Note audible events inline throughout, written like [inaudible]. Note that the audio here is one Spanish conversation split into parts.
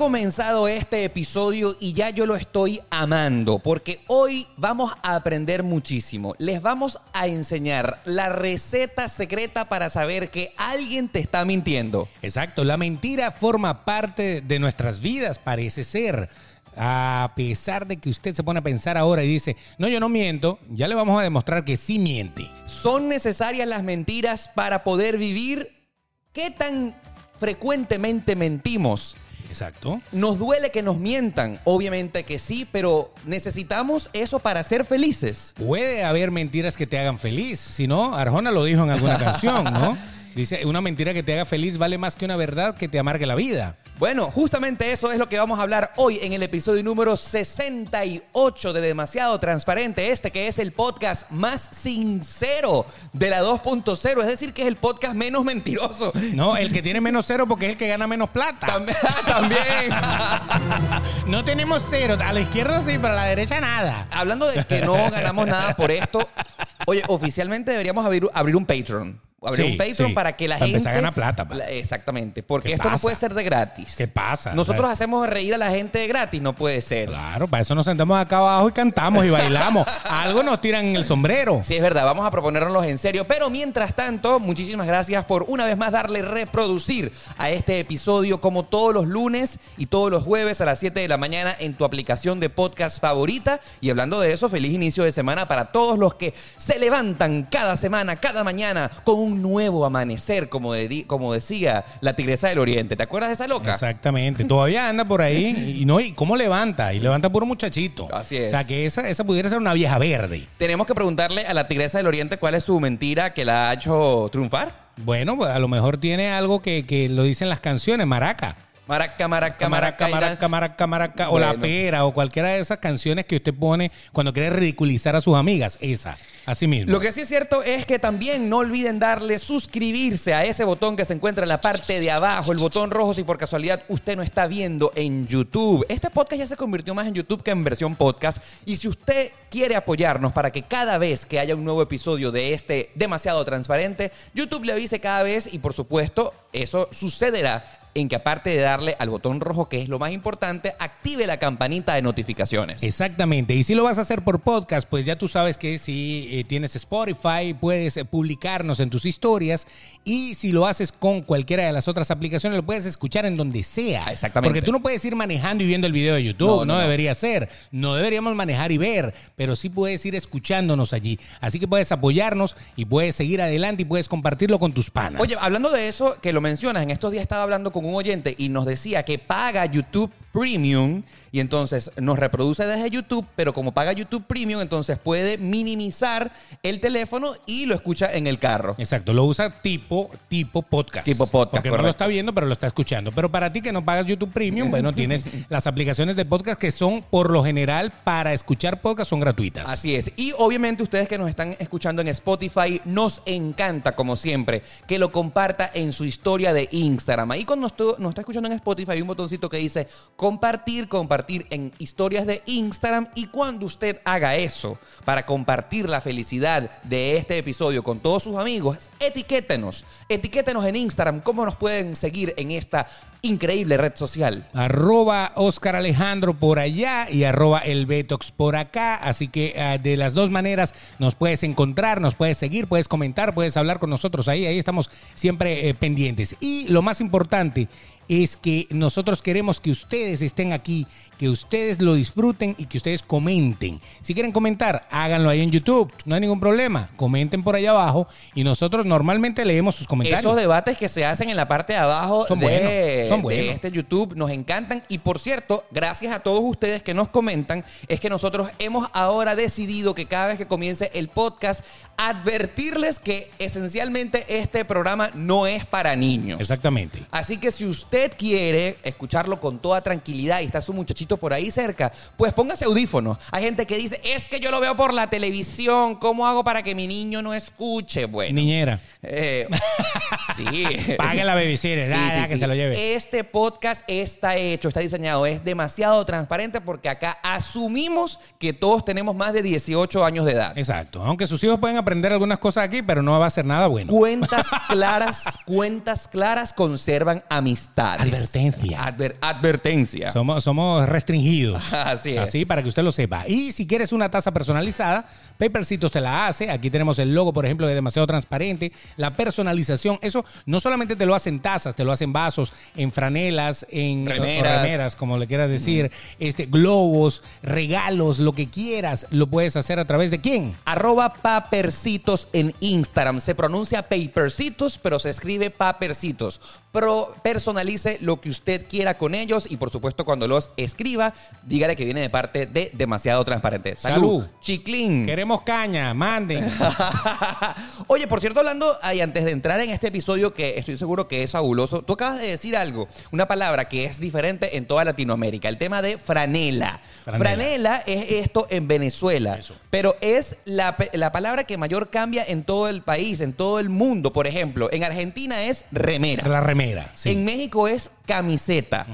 comenzado este episodio y ya yo lo estoy amando porque hoy vamos a aprender muchísimo. Les vamos a enseñar la receta secreta para saber que alguien te está mintiendo. Exacto, la mentira forma parte de nuestras vidas, parece ser. A pesar de que usted se pone a pensar ahora y dice, no, yo no miento, ya le vamos a demostrar que sí miente. ¿Son necesarias las mentiras para poder vivir? ¿Qué tan frecuentemente mentimos? Exacto. ¿Nos duele que nos mientan? Obviamente que sí, pero necesitamos eso para ser felices. Puede haber mentiras que te hagan feliz, si no, Arjona lo dijo en alguna canción, ¿no? [laughs] Dice, una mentira que te haga feliz vale más que una verdad que te amargue la vida. Bueno, justamente eso es lo que vamos a hablar hoy en el episodio número 68 de Demasiado Transparente, este que es el podcast más sincero de la 2.0, es decir, que es el podcast menos mentiroso. No, el que tiene menos cero porque es el que gana menos plata. También. [laughs] también. No tenemos cero, a la izquierda sí, pero a la derecha nada. Hablando de que no ganamos nada por esto, oye, oficialmente deberíamos abrir, abrir un Patreon. Abrir Sí, un Patreon sí. para que la Para gente. empezar a ganar plata, pa. Exactamente. Porque ¿Qué esto no puede ser de gratis. ¿Qué pasa? Nosotros hacemos reír a la gente de gratis, no puede ser. Claro, para eso nos sentamos acá abajo y cantamos y bailamos. [laughs] Algo nos tiran en el sombrero. Sí, es verdad, vamos a proponernos en serio. Pero mientras tanto, muchísimas gracias por una vez más darle reproducir a este episodio como todos los lunes y todos los jueves a las 7 de la mañana en tu aplicación de podcast favorita. Y hablando de eso, feliz inicio de semana para todos los que se levantan cada semana, cada mañana, con un nuevo amanecer, como, de- como decía la Tigresa del Oriente. ¿Te acuerdas de esa loca? Exactamente. Todavía anda por ahí [laughs] y no, y cómo levanta, y levanta puro muchachito. Así es. O sea que esa, esa pudiera ser una vieja verde. Tenemos que preguntarle a la Tigresa del Oriente cuál es su mentira que la ha hecho triunfar. Bueno, pues a lo mejor tiene algo que, que lo dicen las canciones, maraca. Maraca, maraca, Maraca, maraca, maraca, maraca, maraca, o la pera, o cualquiera de esas canciones que usted pone cuando quiere ridiculizar a sus amigas. Esa, así mismo. Lo que sí es cierto es que también no olviden darle suscribirse a ese botón que se encuentra en la parte de abajo, el botón rojo si por casualidad usted no está viendo en YouTube. Este podcast ya se convirtió más en YouTube que en versión podcast y si usted quiere apoyarnos para que cada vez que haya un nuevo episodio de este demasiado transparente, YouTube le avise cada vez y por supuesto eso sucederá en que aparte de darle al botón rojo que es lo más importante, active la campanita de notificaciones. Exactamente. Y si lo vas a hacer por podcast, pues ya tú sabes que si eh, tienes Spotify, puedes eh, publicarnos en tus historias. Y si lo haces con cualquiera de las otras aplicaciones, lo puedes escuchar en donde sea. Ah, exactamente. Porque tú no puedes ir manejando y viendo el video de YouTube. No, No, no, no. debería ser. No deberíamos manejar y ver. Pero sí puedes ir escuchándonos allí. Así que puedes apoyarnos y puedes seguir adelante y puedes compartirlo con tus panas. Oye, hablando de eso, que lo mencionas, en estos días estaba hablando con un oyente y nos decía que paga YouTube Premium y entonces nos reproduce desde YouTube, pero como paga YouTube Premium, entonces puede minimizar el teléfono y lo escucha en el carro. Exacto, lo usa tipo, tipo podcast. Tipo podcast, Porque no lo está viendo, pero lo está escuchando. Pero para ti que no pagas YouTube Premium, [laughs] bueno, tienes las aplicaciones de podcast que son, por lo general, para escuchar podcast, son gratuitas. Así es. Y obviamente ustedes que nos están escuchando en Spotify, nos encanta, como siempre, que lo comparta en su historia de Instagram. Ahí cuando nos está escuchando en Spotify hay un botoncito que dice compartir, compartir en historias de Instagram. Y cuando usted haga eso para compartir la felicidad de este episodio con todos sus amigos, etiquétenos. Etiquétenos en Instagram. ¿Cómo nos pueden seguir en esta increíble red social? Arroba Oscar Alejandro por allá y arroba el Betox por acá. Así que ah, de las dos maneras nos puedes encontrar, nos puedes seguir, puedes comentar, puedes hablar con nosotros ahí. Ahí estamos siempre eh, pendientes. Y lo más importante Cincinnati es que nosotros queremos que ustedes estén aquí, que ustedes lo disfruten y que ustedes comenten. Si quieren comentar, háganlo ahí en YouTube, no hay ningún problema. Comenten por allá abajo y nosotros normalmente leemos sus comentarios. Esos debates que se hacen en la parte de abajo Son de, buenos, son de buenos. este YouTube nos encantan. Y por cierto, gracias a todos ustedes que nos comentan, es que nosotros hemos ahora decidido que cada vez que comience el podcast, advertirles que esencialmente este programa no es para niños. Exactamente. Así que si usted quiere escucharlo con toda tranquilidad y está su muchachito por ahí cerca, pues póngase audífonos. Hay gente que dice, es que yo lo veo por la televisión, ¿cómo hago para que mi niño no escuche? Bueno. Niñera. Eh, [laughs] sí. Pague la babysitter, Sí, que sí. se lo lleve. Este podcast está hecho, está diseñado, es demasiado transparente porque acá asumimos que todos tenemos más de 18 años de edad. Exacto. Aunque sus hijos pueden aprender algunas cosas aquí, pero no va a ser nada bueno. Cuentas [laughs] claras, cuentas claras conservan amistad. Advertencia. Adver- advertencia. Somos, somos restringidos. [laughs] Así es. Así para que usted lo sepa. Y si quieres una taza personalizada, Papercitos te la hace. Aquí tenemos el logo, por ejemplo, de demasiado transparente. La personalización, eso no solamente te lo hacen tazas, te lo hacen vasos, en franelas, en Remeras. remeras, como le quieras decir, este, globos, regalos, lo que quieras, lo puedes hacer a través de quién. Arroba papercitos en Instagram. Se pronuncia papercitos, pero se escribe papercitos. Pro, personalice lo que usted quiera con ellos y por supuesto cuando los escriba, dígale que viene de parte de Demasiado Transparente. Salud. Salud. Chiclín. Queremos caña, manden. [laughs] Oye, por cierto, hablando, ay, antes de entrar en este episodio que estoy seguro que es fabuloso, tú acabas de decir algo, una palabra que es diferente en toda Latinoamérica, el tema de franela. Franela. Franela, es esto en Venezuela, Eso. pero es la, la palabra que mayor cambia en todo el país, en todo el mundo. Por ejemplo, en Argentina es remera. La remera. sí. En México es camiseta.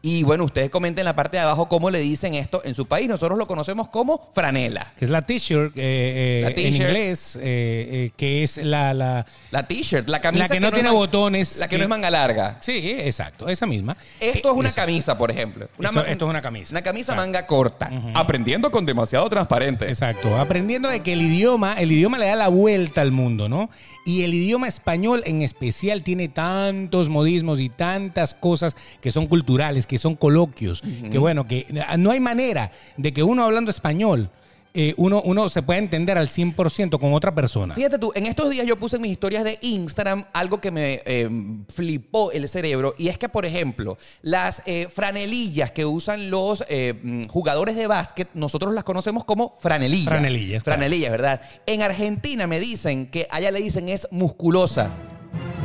Y bueno, ustedes comenten en la parte de abajo cómo le dicen esto en su país. Nosotros lo conocemos como franela. que es la t-shirt eh, eh, en inglés, eh, que es la, la... La t-shirt, la camisa La que no tiene botones, La que, que- no es manga larga. Sí, exacto, esa misma. Esto es una eso. camisa, por ejemplo. Una Esto- es una camisa. Una camisa manga corta. Aprendiendo con demasiado transparente. Exacto, aprendiendo de que el idioma, el idioma le da la vuelta al mundo, ¿no? Y el idioma español en especial tiene tantos modismos y tantas cosas que son culturales, que son coloquios, que bueno, que no hay manera de que uno hablando español, eh, uno, uno se pueda entender al 100% con otra persona. Fíjate tú, en estos días yo puse en mis historias de Instagram algo que me eh, flipó el cerebro y es que, por ejemplo, las eh, franelillas que usan los eh, mm, jugadores de básquet, nosotros las conocemos como franelillas. Franelillas. Franelillas, ¿verdad? En Argentina me dicen que allá le dicen es musculosa.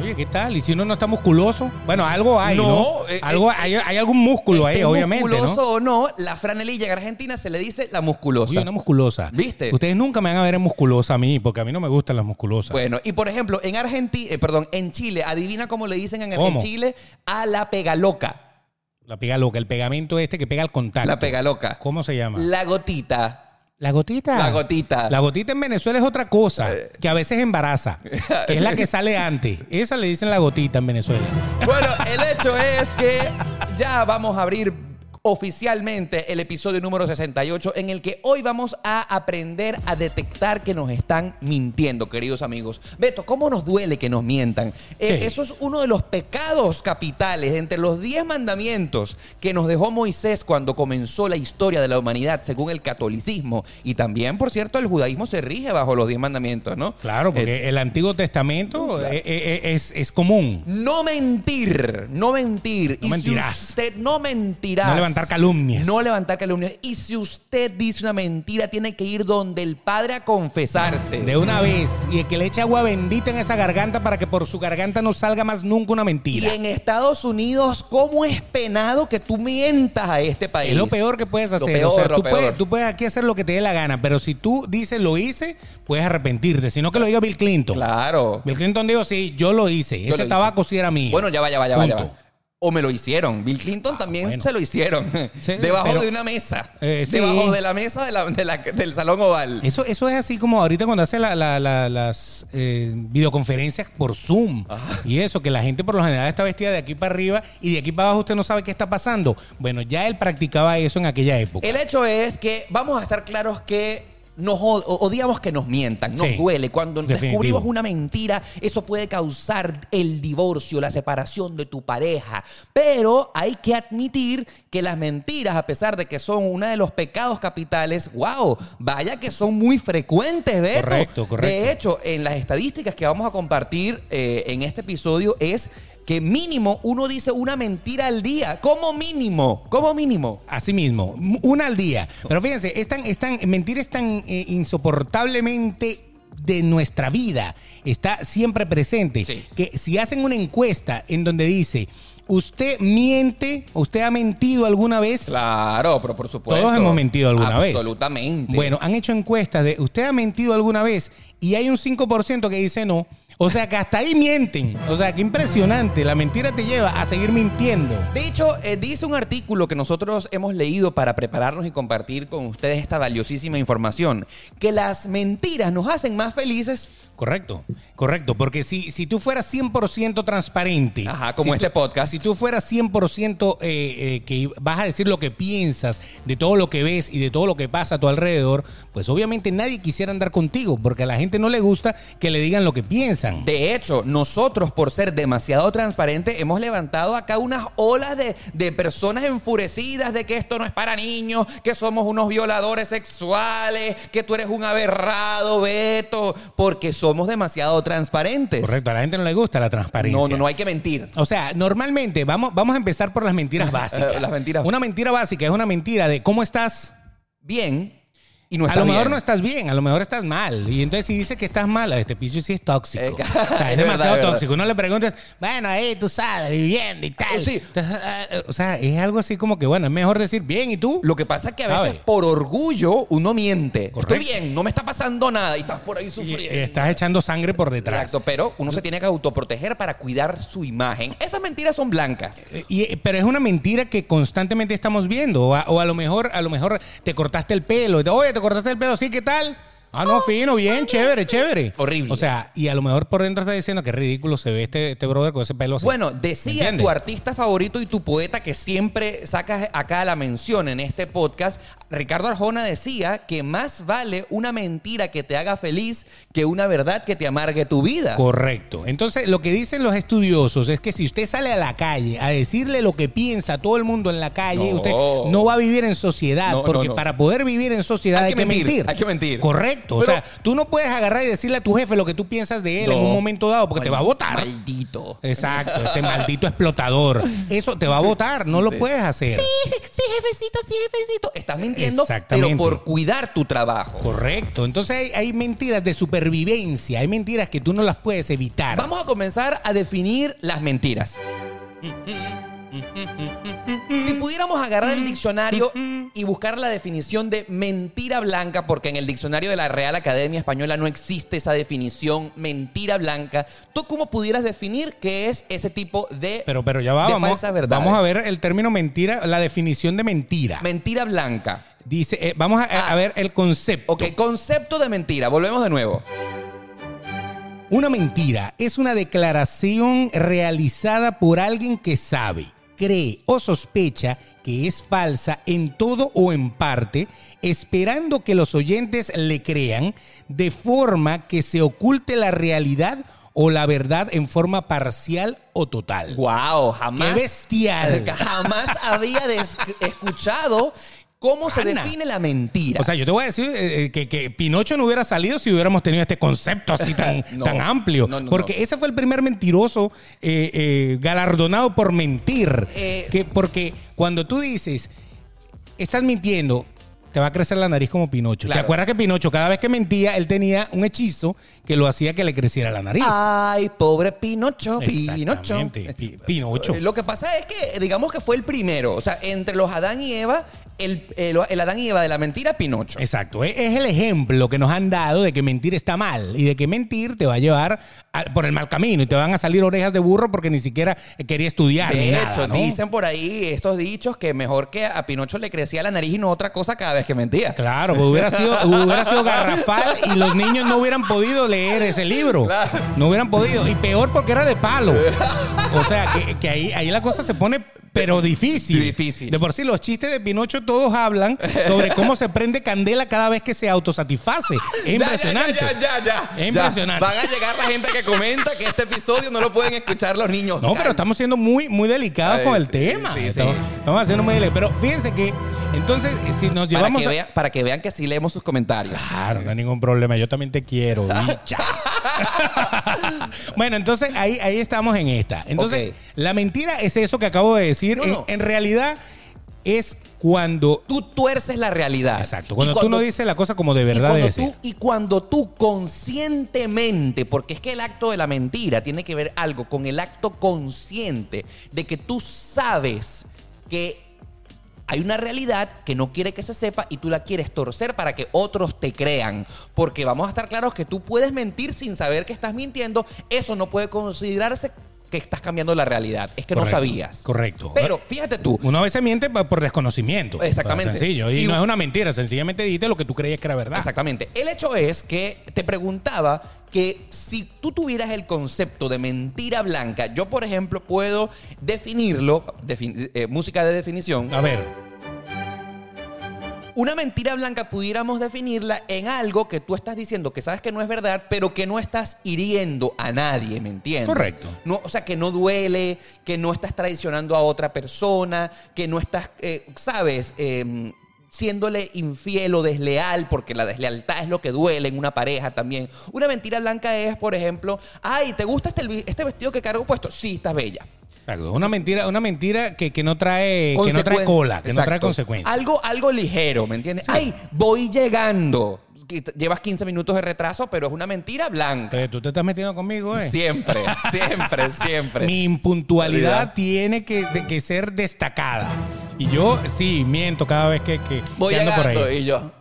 Oye, ¿qué tal? ¿Y si uno no está musculoso? Bueno, algo hay, ¿no? No, eh, algo, eh, hay, hay algún músculo ahí, obviamente, musculoso ¿no? o no, la franelilla en Argentina se le dice la musculosa. Oye, una musculosa. ¿Viste? Ustedes nunca me van a ver en musculosa a mí, porque a mí no me gustan las musculosas. Bueno, y por ejemplo, en Argentina, perdón, en Chile, adivina cómo le dicen en. Chile a la pegaloca. La pega loca, el pegamento este que pega al contacto. La pegaloca. ¿Cómo se llama? La gotita. La gotita. La gotita. La gotita en Venezuela es otra cosa, que a veces embaraza, que es la que sale antes. Esa le dicen la gotita en Venezuela. Bueno, el hecho es que ya vamos a abrir oficialmente el episodio número 68 en el que hoy vamos a aprender a detectar que nos están mintiendo, queridos amigos. Beto, ¿cómo nos duele que nos mientan? Eh, eso es uno de los pecados capitales entre los 10 mandamientos que nos dejó Moisés cuando comenzó la historia de la humanidad según el catolicismo. Y también, por cierto, el judaísmo se rige bajo los 10 mandamientos, ¿no? Claro, Eh, porque el Antiguo Testamento eh, eh, eh, es, es común. No mentir, no mentir. No Y si mentirás. usted no mentirás. No levantar calumnias. No levantar calumnias. Y si usted dice una mentira, tiene que ir donde el Padre a confesarse. De una vez. Y el que le eche agua bendita en esa garganta para que por su garganta no salga más nunca una y mentira. en Estados Unidos, ¿cómo es penado que tú mientas a este país? Es lo peor que puedes Lo hacer. peor, o sea, lo tú, peor. Puedes, tú puedes aquí hacer lo que te dé la gana, pero si tú dices lo hice, puedes arrepentirte. Si no, que lo diga Bill Clinton. Claro. Bill Clinton dijo, sí, yo lo hice. Yo lo Ese hice. tabaco sí era mío. Bueno, ya va, ya va, ya va, ya Punto. va. O me lo hicieron. Bill Clinton también bueno. se lo hicieron. Sí, [laughs] Debajo pero- de una mesa. Eh, sí. Debajo de la mesa de la- de la- del salón oval. Eso, eso es así como ahorita cuando hace la- la- la- las eh, videoconferencias por Zoom y eso, que la gente por lo general está vestida de aquí para arriba y de aquí para abajo usted no sabe qué está pasando. Bueno, ya él practicaba eso en aquella época. El hecho es que vamos a estar claros que nos od- odiamos que nos mientan, nos Sí, duele. Cuando definitivo. descubrimos una mentira, eso puede causar el divorcio, la separación de tu pareja. Pero hay que admitir que las mentiras, a pesar de que son uno de los pecados capitales, wow, vaya que son muy frecuentes, Beto. Correcto, correcto. De hecho, en las estadísticas que vamos a compartir eh, en este episodio es que mínimo uno dice una mentira al día. Como mínimo, como mínimo. Así mismo, una al día. Pero fíjense, es tan, es tan- mentir es tan eh, insoportablemente de nuestra vida, está siempre presente, Sí. que si hacen una encuesta en donde dice, ¿usted miente? ¿Usted ha mentido alguna vez? Claro, pero por supuesto. Todos hemos mentido alguna vez. Absolutamente. Bueno, han hecho encuestas de ¿usted ha mentido alguna vez? Y hay un 5% que dice no. O sea que hasta ahí mienten. O sea, qué impresionante. La mentira te lleva a seguir mintiendo. De hecho, eh, dice un artículo que nosotros hemos leído para prepararnos y compartir con ustedes esta valiosísima información, que las mentiras nos hacen más felices Correcto, correcto, porque si, si tú fueras 100% transparente, Ajá, como si este tú- podcast. si tú fueras 100% eh, eh, que vas a decir lo que piensas de todo lo que ves y de todo lo que pasa a tu alrededor, pues obviamente nadie quisiera andar contigo, porque a la gente no le gusta que le digan lo que piensan. De hecho, nosotros, por ser demasiado transparentes, hemos levantado acá unas olas de, de personas enfurecidas de que esto no es para niños, que somos unos violadores sexuales, que tú eres un aberrado, Beto, porque somos demasiado transparentes. Correcto, a la gente no le gusta la transparencia. No, no, no hay que mentir. O sea, normalmente vamos, vamos a empezar por las mentiras [laughs] básicas. Las mentiras. Una mentira básica es una mentira de cómo estás. Bien y no a lo mejor bien. no estás bien, a lo mejor estás mal. Y entonces si dices que estás mal, este piso sí es tóxico. Eh, O sea, [laughs] es demasiado verdad. tóxico. Uno le preguntas, bueno, ahí tú sabes, viviendo y tal. Sí. Entonces, ah, o sea, es algo así como que, bueno, es mejor decir bien, ¿y tú? Lo que pasa es que a veces por orgullo uno miente. Correcto. Estoy bien, no me está pasando nada y estás por ahí Y- sufriendo. y estás echando sangre por detrás. Exacto, pero uno se tiene que autoproteger para cuidar su imagen. Esas mentiras son blancas. Eh, y- pero es una mentira que constantemente estamos viendo. O a, o a lo mejor, a lo mejor te cortaste el pelo. Oye, te cortaste el pelo, sí, ¿qué tal? Ah, no, fino, bien, chévere, chévere. Horrible. O sea, y a lo mejor por dentro está diciendo que ridículo se ve este, este brother con ese pelo así. Bueno, ¿Me decía tu artista favorito y tu poeta que siempre sacas acá la mención en este podcast, Ricardo Arjona decía que más vale una mentira que te haga feliz que una verdad que te amargue tu vida. Correcto. Entonces, lo que dicen los estudiosos es que si usted sale a la calle a decirle lo que piensa a todo el mundo en la calle, No. usted no va a vivir en sociedad. No, no, porque no. para poder vivir en sociedad Hay hay, que que mentir, mentir. hay que mentir. Correcto. O Pero- sea, tú no puedes agarrar y decirle a tu jefe lo que tú piensas de él en un momento dado porque te va a votar. Maldito. Exacto, este maldito explotador. Eso te va a votar, no lo puedes hacer. Sí, sí, sí, jefecito, sí, jefecito. Estás mintiendo, Exactamente. pero por cuidar tu trabajo. Correcto. Entonces hay, hay mentiras de supervivencia, hay mentiras que tú no las puedes evitar. Vamos a comenzar a definir las mentiras. Si pudiéramos agarrar el diccionario y buscar la definición de mentira blanca, porque en el diccionario de la Real Academia Española no existe esa definición, mentira blanca, ¿tú cómo pudieras definir qué es ese tipo de, Pero, pero ya va, vamos, vamos a ver el término mentira, la definición de mentira. Mentira blanca. Dice, eh, vamos a, a Ah. ver el concepto. Ok, concepto de mentira. Volvemos de nuevo. Una mentira es una declaración realizada por alguien que sabe, cree o sospecha que es falsa en todo o en parte, esperando que los oyentes le crean, de forma que se oculte la realidad o la verdad en forma parcial o total. Wow, jamás. ¡Qué bestial! [laughs] Jamás había escuchado cómo se Ana. define la mentira. O sea, yo te voy a decir eh, eh, que, que Pinocho no hubiera salido si hubiéramos tenido este concepto así [laughs] tan, No. tan amplio. No, no, porque no. ese fue el primer mentiroso eh, eh, galardonado por mentir. Eh. que, porque cuando tú dices, estás mintiendo, te va a crecer la nariz como Pinocho. ¿Te acuerdas que Pinocho, cada vez que mentía, él tenía un hechizo que lo hacía que le creciera la nariz? Ay, pobre Pinocho, Pinocho. Pi- Pinocho. Lo que pasa es que, digamos que fue el primero. O sea, entre los Adán y Eva, el, el- el Adán y Eva de la mentira, Pinocho. Exacto, es es el ejemplo que nos han dado de que mentir está mal y de que mentir te va a llevar a- por el mal camino y te van a salir orejas de burro porque ni siquiera quería estudiar. ni De nada, hecho, ¿no? dicen por ahí estos dichos que mejor que a Pinocho le crecía la nariz y no otra cosa cada vez que mentía. Claro, pues hubiera sido, hubiera sido garrafal y los niños no hubieran podido leer ese libro. No hubieran podido. Y peor porque era de palo. O sea, que, que ahí, ahí la cosa se pone, pero difícil. Difícil. De por sí, los chistes de Pinocho todos hablan sobre cómo se prende candela cada vez que se autosatisface. [laughs] Es impresionante. Ya, ya, ya, ya. Es impresionante. Van a llegar la gente que comenta que este episodio no lo pueden escuchar los niños. No, pero estamos siendo muy, muy delicados con el sí, tema. sí, sí. estamos, estamos haciendo muy delicados. Pero fíjense que, entonces, si nos para llevamos. que, a- vean, para que vean que sí leemos sus comentarios. Claro, no hay ningún problema. Yo también te quiero, [laughs] bicha. [laughs] bueno, entonces ahí, ahí estamos en esta. Entonces, la mentira es eso que acabo de decir. No, En- no. En, realidad es cuando. Tú tuerces la realidad. Exacto. Cuando, tú no dices la cosa como de verdad y cuando, debe ser. tú, y cuando tú conscientemente, porque es que el acto de la mentira tiene que ver algo con el acto consciente de que tú sabes que hay una realidad que no quiere que se sepa y tú la quieres torcer para que otros te crean. Porque vamos a estar claros que tú puedes mentir sin saber que estás mintiendo. Eso no puede considerarse que estás cambiando la realidad, es que no sabías. correcto. Pero fíjate tú, Uno a veces miente por desconocimiento. Exactamente. Sencillo. Y, Y- no es una mentira, sencillamente dijiste lo que tú creías que era verdad. Exactamente. El hecho es que te preguntaba que si tú tuvieras el concepto de mentira blanca, yo por ejemplo puedo definirlo, defin- eh, música de definición, A ver, una mentira blanca pudiéramos definirla en algo que tú estás diciendo que sabes que no es verdad, pero que no estás hiriendo a nadie, ¿me entiendes? Correcto. No, o sea, que no duele, que no estás traicionando a otra persona, que no estás, eh, ¿sabes? Eh, siéndole infiel o desleal, porque la deslealtad es lo que duele en una pareja también. Una mentira blanca es, por ejemplo, ay, ¿te gusta este, este vestido que cargo puesto? Sí, estás bella. Exacto, una mentira, una mentira que, que no trae, que no trae cola, que no trae consecuencias. Algo, algo ligero, ¿me entiendes? Ay, voy llegando. Llevas 15 minutos de retraso, pero es una mentira blanca. Tú te estás metiendo conmigo, ¿eh? Siempre, [laughs] siempre, siempre. Mi impuntualidad tiene que, de- que ser destacada. Y yo sí miento cada vez que, que, Voy que ando por ahí. y yo.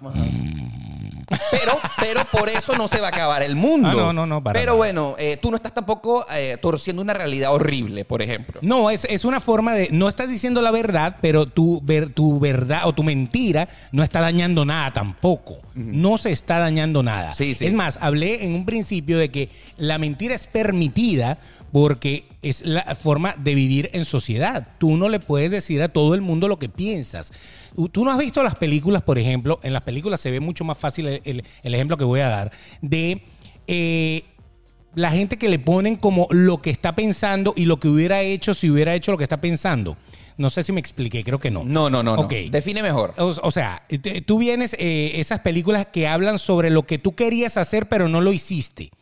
Pero, pero por eso no se va a acabar el mundo. Ah, no, no, no, para Pero nada. bueno, eh, tú no estás tampoco eh, torciendo una realidad horrible, por ejemplo. No, es, es una forma de. No estás diciendo la verdad, pero tu, ver, tu verdad o tu mentira no está dañando nada tampoco. No se está dañando nada. Sí, sí. Es más, hablé en un principio de que la mentira es permitida porque es la forma de vivir en sociedad. Tú no le puedes decir a todo el mundo lo que piensas. Tú no has visto las películas, por ejemplo, en las películas se ve mucho más fácil el, el- el ejemplo que voy a dar, de eh, la gente que le ponen como lo que está pensando y lo que hubiera hecho si hubiera hecho lo que está pensando. No sé si me expliqué, creo que no. No, no, no. no. Ok. Define mejor. O, o sea, te- tú vienes, eh, esas películas que hablan sobre lo que tú querías hacer, pero no lo hiciste.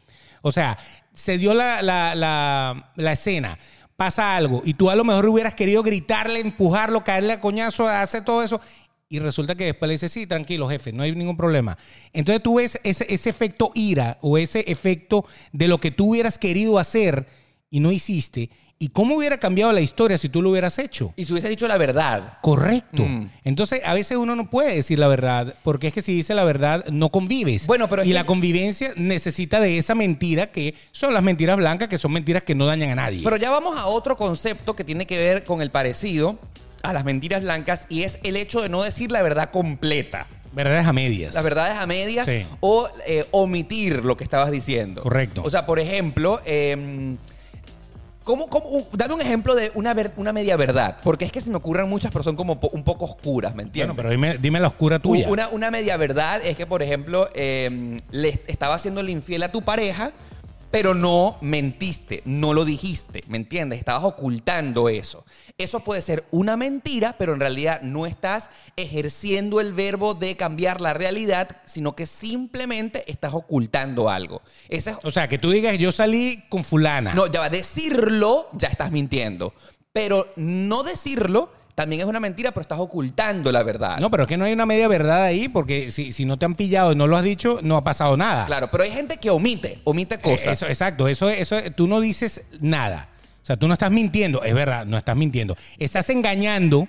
O sea, se dio la, la- la- escena, pasa algo, y tú a lo mejor hubieras querido gritarle, empujarlo, caerle a coñazo, hacer todo eso. Y resulta que después le dices, sí, tranquilo, jefe, no hay ningún problema. Entonces tú ves ese, ese efecto ira o ese efecto de lo que tú hubieras querido hacer y no hiciste. ¿Y cómo hubiera cambiado la historia si tú lo hubieras hecho? Y si hubiese dicho la verdad. Correcto. Mm. Entonces, a veces uno no puede decir la verdad, porque es que si dice la verdad, no convives. Bueno, pero y que- la convivencia necesita de esa mentira que son las mentiras blancas, que son mentiras que no dañan a nadie. Pero ya vamos a otro concepto que tiene que ver con el parecido a las mentiras blancas y es el hecho de no decir la verdad completa. Verdades a medias. Las verdades a medias Sí. o eh, omitir lo que estabas diciendo. Correcto. O sea, por ejemplo, eh, ¿cómo, cómo- uh, dame un ejemplo de una, ver- una media verdad. Porque es que se me ocurren muchas, pero son como po- un poco oscuras, ¿me entiendes? Bueno, pero dime, dime la oscura tuya. Una, una media verdad es que, por ejemplo, eh, le estaba haciendo infiel a tu pareja, pero no mentiste, no lo dijiste, ¿me entiendes? Estabas ocultando eso. Eso puede ser una mentira, pero en realidad no estás ejerciendo el verbo de cambiar la realidad, sino que simplemente estás ocultando algo. Ese es O sea, que tú digas, yo salí con fulana. no, ya va, decirlo, ya estás mintiendo. Pero no decirlo también es una mentira, pero estás ocultando la verdad. No, pero es que no hay una media verdad ahí, porque si, si no te han pillado y no lo has dicho, no ha pasado nada. Claro, pero hay gente que omite, omite Eh, cosas. Eso, exacto, eso, eso, tú no dices nada. O sea, tú no estás mintiendo, es verdad, no estás mintiendo. Estás engañando,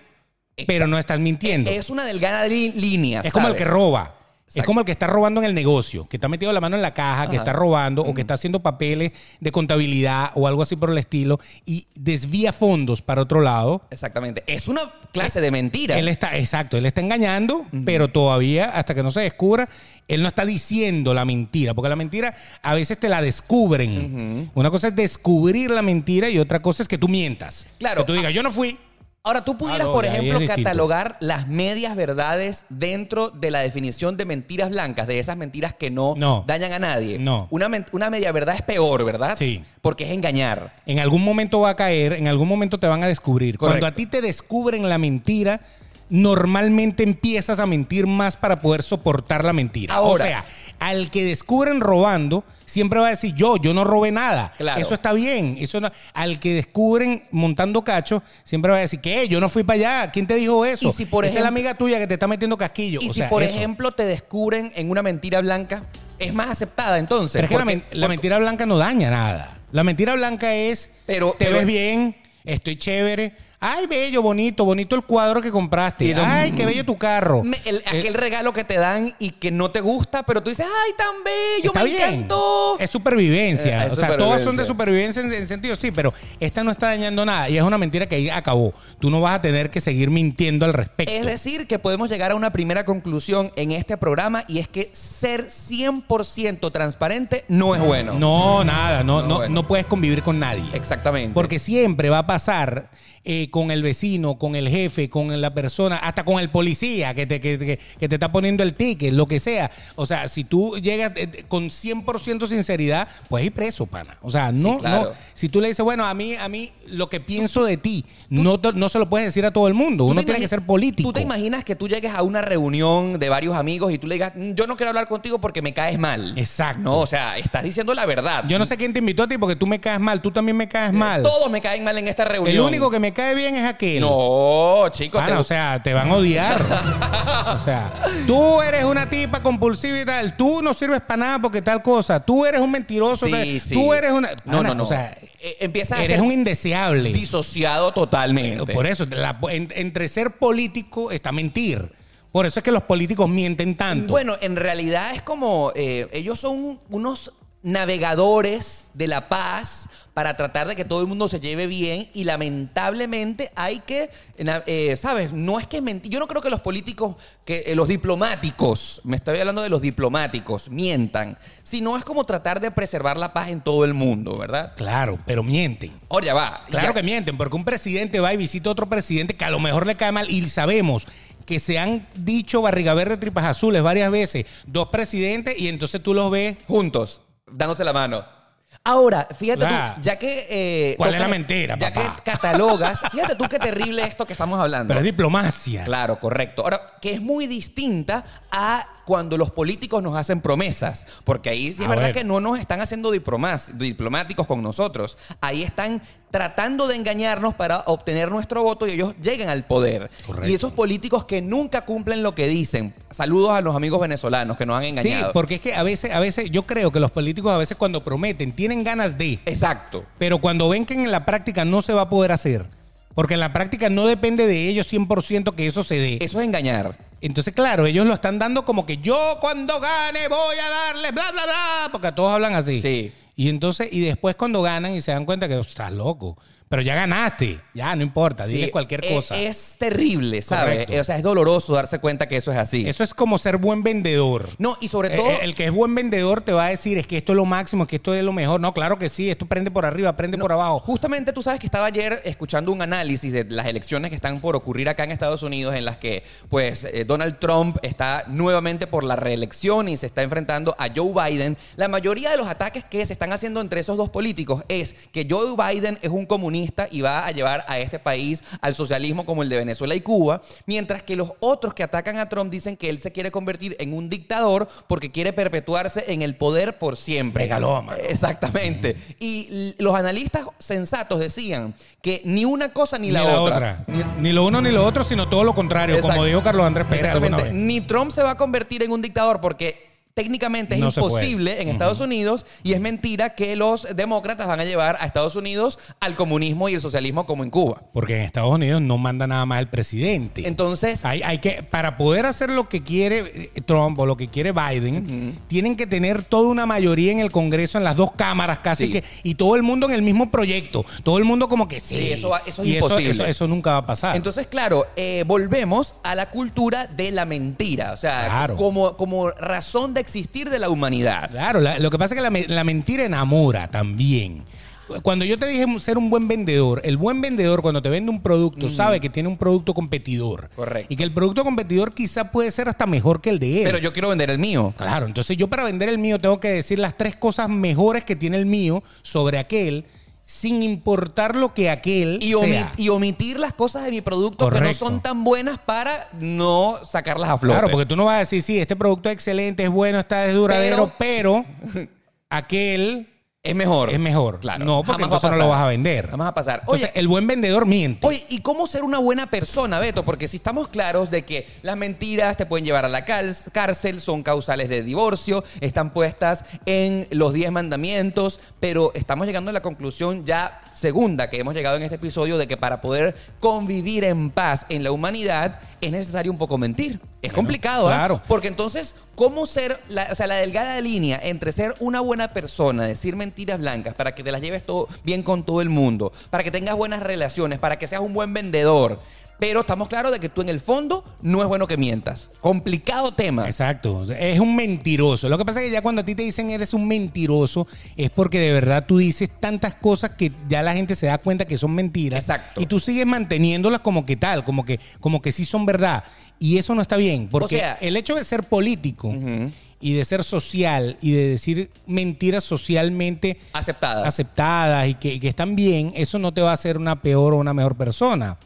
pero no estás mintiendo. Es una delgada línea. Es como el que roba. Es como el que está robando en el negocio, que está metido la mano en la caja, que está robando o que está haciendo papeles de contabilidad o algo así por el estilo y desvía fondos para otro lado. Exactamente. Es una clase de mentira. Él está, exacto, él está engañando, pero todavía, hasta que no se descubra, él no está diciendo la mentira, porque la mentira a veces te la descubren. Una cosa es descubrir la mentira y otra cosa es que tú mientas. Claro. Que tú digas, yo no fui. Ahora, tú pudieras, por ejemplo, catalogar las medias verdades dentro de la definición de mentiras blancas, de esas mentiras que no, No. dañan a nadie. No. Una, una media verdad es peor, ¿verdad? Sí. Porque es engañar. En algún momento va a caer, en algún momento te van a descubrir. Correcto. Cuando a ti te descubren la mentira, normalmente empiezas a mentir más para poder soportar la mentira. Ahora. o sea, al que descubren robando, siempre va a decir yo, yo no robé nada. Claro. Eso está bien. Eso no- al que descubren montando cacho, siempre va a decir que yo no fui para allá. ¿Quién te dijo eso? Y si, por Esa es la amiga tuya que te está metiendo casquillo. Y O si, sea, por eso. ejemplo, te descubren en una mentira blanca, es más aceptada entonces. Pero es que la, Porque- mentira blanca no daña nada. La mentira blanca es, Pero- te pero- ves bien, estoy chévere, Ay, bello, bonito, bonito el cuadro que compraste. Y Ay, qué bello tu carro. Me- el- Eh, aquel regalo que te dan y que no te gusta, pero tú dices, ay, tan bello, me bien. encantó. Es supervivencia. Eh, es o sea, todas son de supervivencia. supervivencia en, en sentido, sí, pero esta no está dañando nada. Y es una mentira que ahí acabó. Tú no vas a tener que seguir mintiendo al respecto. Es decir, que podemos llegar a una primera conclusión en este programa y es que ser 100% transparente no es bueno. No, nada, no, No, no, bueno. no puedes convivir con nadie. Exactamente. Porque siempre va a pasar eh, con el vecino, con el jefe, con la persona, hasta con el policía que te, que, que- que te está poniendo el ticket, lo que sea. O sea, si tú llegas eh, con 100% sinceridad, puedes ir preso, pana. O sea, no, claro. no. Si tú le dices, bueno, a mí, a mí, lo que pienso de ti, no, no se lo puedes decir a todo el mundo. ¿Tú Uno tiene que ser político. ¿Tú te imaginas que tú llegues a una reunión de varios amigos y tú le digas, "Mm, yo no quiero hablar contigo porque me caes mal? Exacto. No, o sea, estás diciendo la verdad. Yo no sé quién te invitó a ti porque tú me caes mal, tú también me caes mal. Todos me caen mal en esta reunión. El único que me cae bien es aquel. No, chicos. Te- o sea, te van a odiar. [laughs] o sea, tú eres una tipa compulsiva y tal. Tú no sirves para nada porque tal cosa. Tú eres un mentiroso. Sí, tal. sí. Tú eres una. No, no, no. O sea, Eh, empiezas a eres ser un indeseable. disociado totalmente. Por eso, la- en- entre ser político está mentir. Por eso es que los políticos mienten tanto. Bueno, en realidad es como eh, ellos son unos navegadores de la paz para tratar de que todo el mundo se lleve bien y lamentablemente hay que, eh, ¿sabes? No es que mentir. Yo no creo que los políticos, que eh, los diplomáticos, me estoy hablando de los diplomáticos, mientan, sino es como tratar de preservar la paz en todo el mundo, ¿verdad? Claro, pero mienten. Ya va. Claro Ya- que mienten, porque un presidente va y visita a otro presidente que a lo mejor le cae mal y sabemos que se han dicho barriga verde, tripas azules varias veces, dos presidentes y entonces tú los ves. juntos, dándose la mano. Ahora, fíjate tú, ya que... eh, ¿Cuál es la mentira, Ya papá? que catalogas, fíjate tú qué terrible esto que estamos hablando. Pero es diplomacia. Claro, correcto. Ahora, que es muy distinta a cuando los políticos nos hacen promesas, porque ahí sí es A verdad ver. que no nos están haciendo diplomas- diplomáticos con nosotros. Ahí están tratando de engañarnos para obtener nuestro voto y ellos llegan al poder. Correcto. Y esos políticos que nunca cumplen lo que dicen. Saludos a los amigos venezolanos que nos han Sí, engañado. porque es que a veces, a veces, yo creo que los políticos a veces cuando prometen tienen ganas de, Exacto. pero cuando ven que en la práctica no se va a poder hacer, porque en la práctica no depende de ellos 100% que eso se dé. Eso es engañar. Entonces, claro, ellos lo están dando como que yo cuando gane voy a darle bla, bla, bla, porque todos hablan así. Sí. Y entonces, y después cuando ganan y se dan cuenta que estás loco, pero ya ganaste, ya no importa, dile cualquier es- cosa. Es, terrible, ¿sabes? Correcto. O sea, es doloroso darse cuenta que eso es así. Eso es como ser buen vendedor. No, y sobre Eh, todo... eh, El que es buen vendedor te va a decir es que esto es lo máximo, es que esto es lo mejor. No, claro que sí, esto prende por arriba, prende por abajo. Justamente tú sabes que estaba ayer escuchando un análisis de las elecciones que están por ocurrir acá en Estados Unidos, en las que pues eh, Donald Trump está nuevamente por la reelección y se está enfrentando a Joe Biden. La mayoría de los ataques que se están haciendo entre esos dos políticos es que Joe Biden es un comunista y va a llevar a este país al socialismo como el de Venezuela y Cuba, mientras que los otros que atacan a Trump dicen que él se quiere convertir en un dictador porque quiere perpetuarse en el poder por siempre. Megalómano. Exactamente. Y los analistas sensatos decían que ni una cosa ni, Ni la, otra. Ni, ni lo uno ni lo otro, sino todo lo contrario, como dijo Carlos Andrés Pérez Exactamente. Ni Trump se va a convertir en un dictador porque técnicamente es No imposible en Estados Unidos y es mentira que los demócratas van a llevar a Estados Unidos al comunismo y el socialismo como en Cuba. Porque en Estados Unidos no manda nada más el presidente. Entonces, Hay, hay que, para poder hacer lo que quiere eh, Trump o lo que quiere Biden, tienen que tener toda una mayoría en el Congreso, en las dos cámaras casi Sí. que, y todo el mundo en el mismo proyecto. Todo el mundo como que sí. Sí, eso va- eso es y imposible. Eso, eso nunca va a pasar. Entonces, claro, eh, volvemos a la cultura de la mentira, o sea, Claro. como, como razón de existir de la humanidad. Claro, la- lo que pasa es que la, me- la mentira enamora también. Cuando yo te dije ser un buen vendedor, el buen vendedor cuando te vende un producto sabe que tiene un producto competidor. Correcto. Y que el producto competidor quizá puede ser hasta mejor que el de él. Pero yo quiero vender el mío. Claro, entonces yo para vender el mío tengo que decir las tres cosas mejores que tiene el mío sobre aquel, sin importar lo que aquel Y, omi- sea. y omitir las cosas de mi producto que no son tan buenas para no sacarlas a flote. Claro, porque tú no vas a decir, sí, este producto es excelente, es bueno, está es duradero, pero, [laughs] aquel Es mejor. es mejor. Claro. No, porque Jamás va entonces no lo pasar. vas a vender. Jamás va a pasar. Entonces, Oye, el buen vendedor miente. Oye, ¿y cómo ser una buena persona, Beto? Porque si estamos claros de que las mentiras te pueden llevar a la cal- cárcel, son causales de divorcio, están puestas en los 10 mandamientos, pero estamos llegando a la conclusión ya segunda que hemos llegado en este episodio de que para poder convivir en paz en la humanidad es necesario un poco mentir. Es Bueno, complicado, ¿ah? claro. Porque entonces, ¿cómo ser, la, o sea, la delgada línea entre ser una buena persona, decir mentiras blancas para que te las lleves todo bien con todo el mundo, para que tengas buenas relaciones, para que seas un buen vendedor? Pero estamos claros de que tú en el fondo no es bueno que mientas. Complicado tema. Exacto, es un mentiroso. Lo que pasa es que ya cuando a ti te dicen eres un mentiroso es porque de verdad tú dices tantas cosas que ya la gente se da cuenta que son mentiras. Exacto. Y tú sigues manteniéndolas como que tal, como que, como que sí son verdad. Y eso no está bien, porque sea- el hecho de ser político y de ser social y de decir mentiras socialmente Aceptadas. aceptadas y que, y que están bien, eso no te va a hacer una peor o una mejor persona.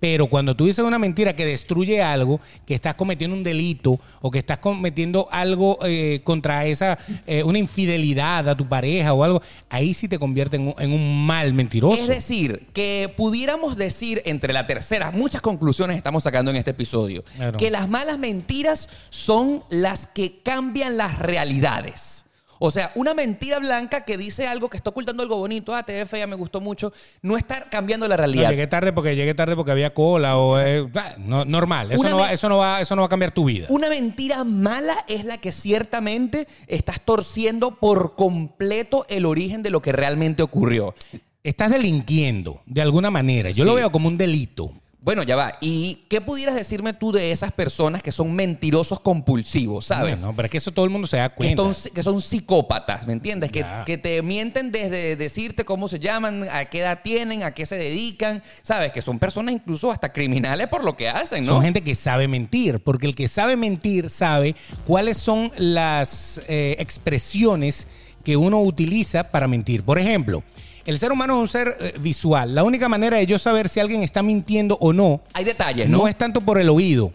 Pero cuando tú dices una mentira que destruye algo, que estás cometiendo un delito o que estás cometiendo algo eh, contra esa, eh, una infidelidad a tu pareja o algo, ahí sí te convierte en un, en un mal mentiroso. Es decir, que pudiéramos decir entre la tercera, muchas conclusiones estamos sacando en este episodio, Claro. que las malas mentiras son las que cambian las realidades. O sea, una mentira blanca que dice algo que está ocultando algo bonito, ah, te ves fea, me gustó mucho, no está cambiando la No, realidad. llegué tarde porque llegué tarde porque había cola o eh, ah, no, normal. Eso no, va, eso no va, eso no va a cambiar tu vida. Una mentira mala es la que ciertamente estás torciendo por completo el origen de lo que realmente ocurrió. Estás delinquiendo de alguna manera. Yo lo veo como un delito. Bueno, ya va. ¿Y qué pudieras decirme tú de esas personas que son mentirosos compulsivos, sabes? No, pero es que eso todo el mundo se da que cuenta. son, que son psicópatas, ¿me entiendes? Que, que te mienten desde decirte cómo se llaman, a qué edad tienen, a qué se dedican, ¿sabes? Que son personas incluso hasta criminales por lo que hacen, ¿no? Son gente que sabe mentir, porque el que sabe mentir sabe cuáles son las eh, expresiones que uno utiliza para mentir. Por ejemplo, el ser humano es un ser eh, visual. La única manera de yo saber si alguien está mintiendo o no, Hay detalles, no, ¿no? es tanto por el oído,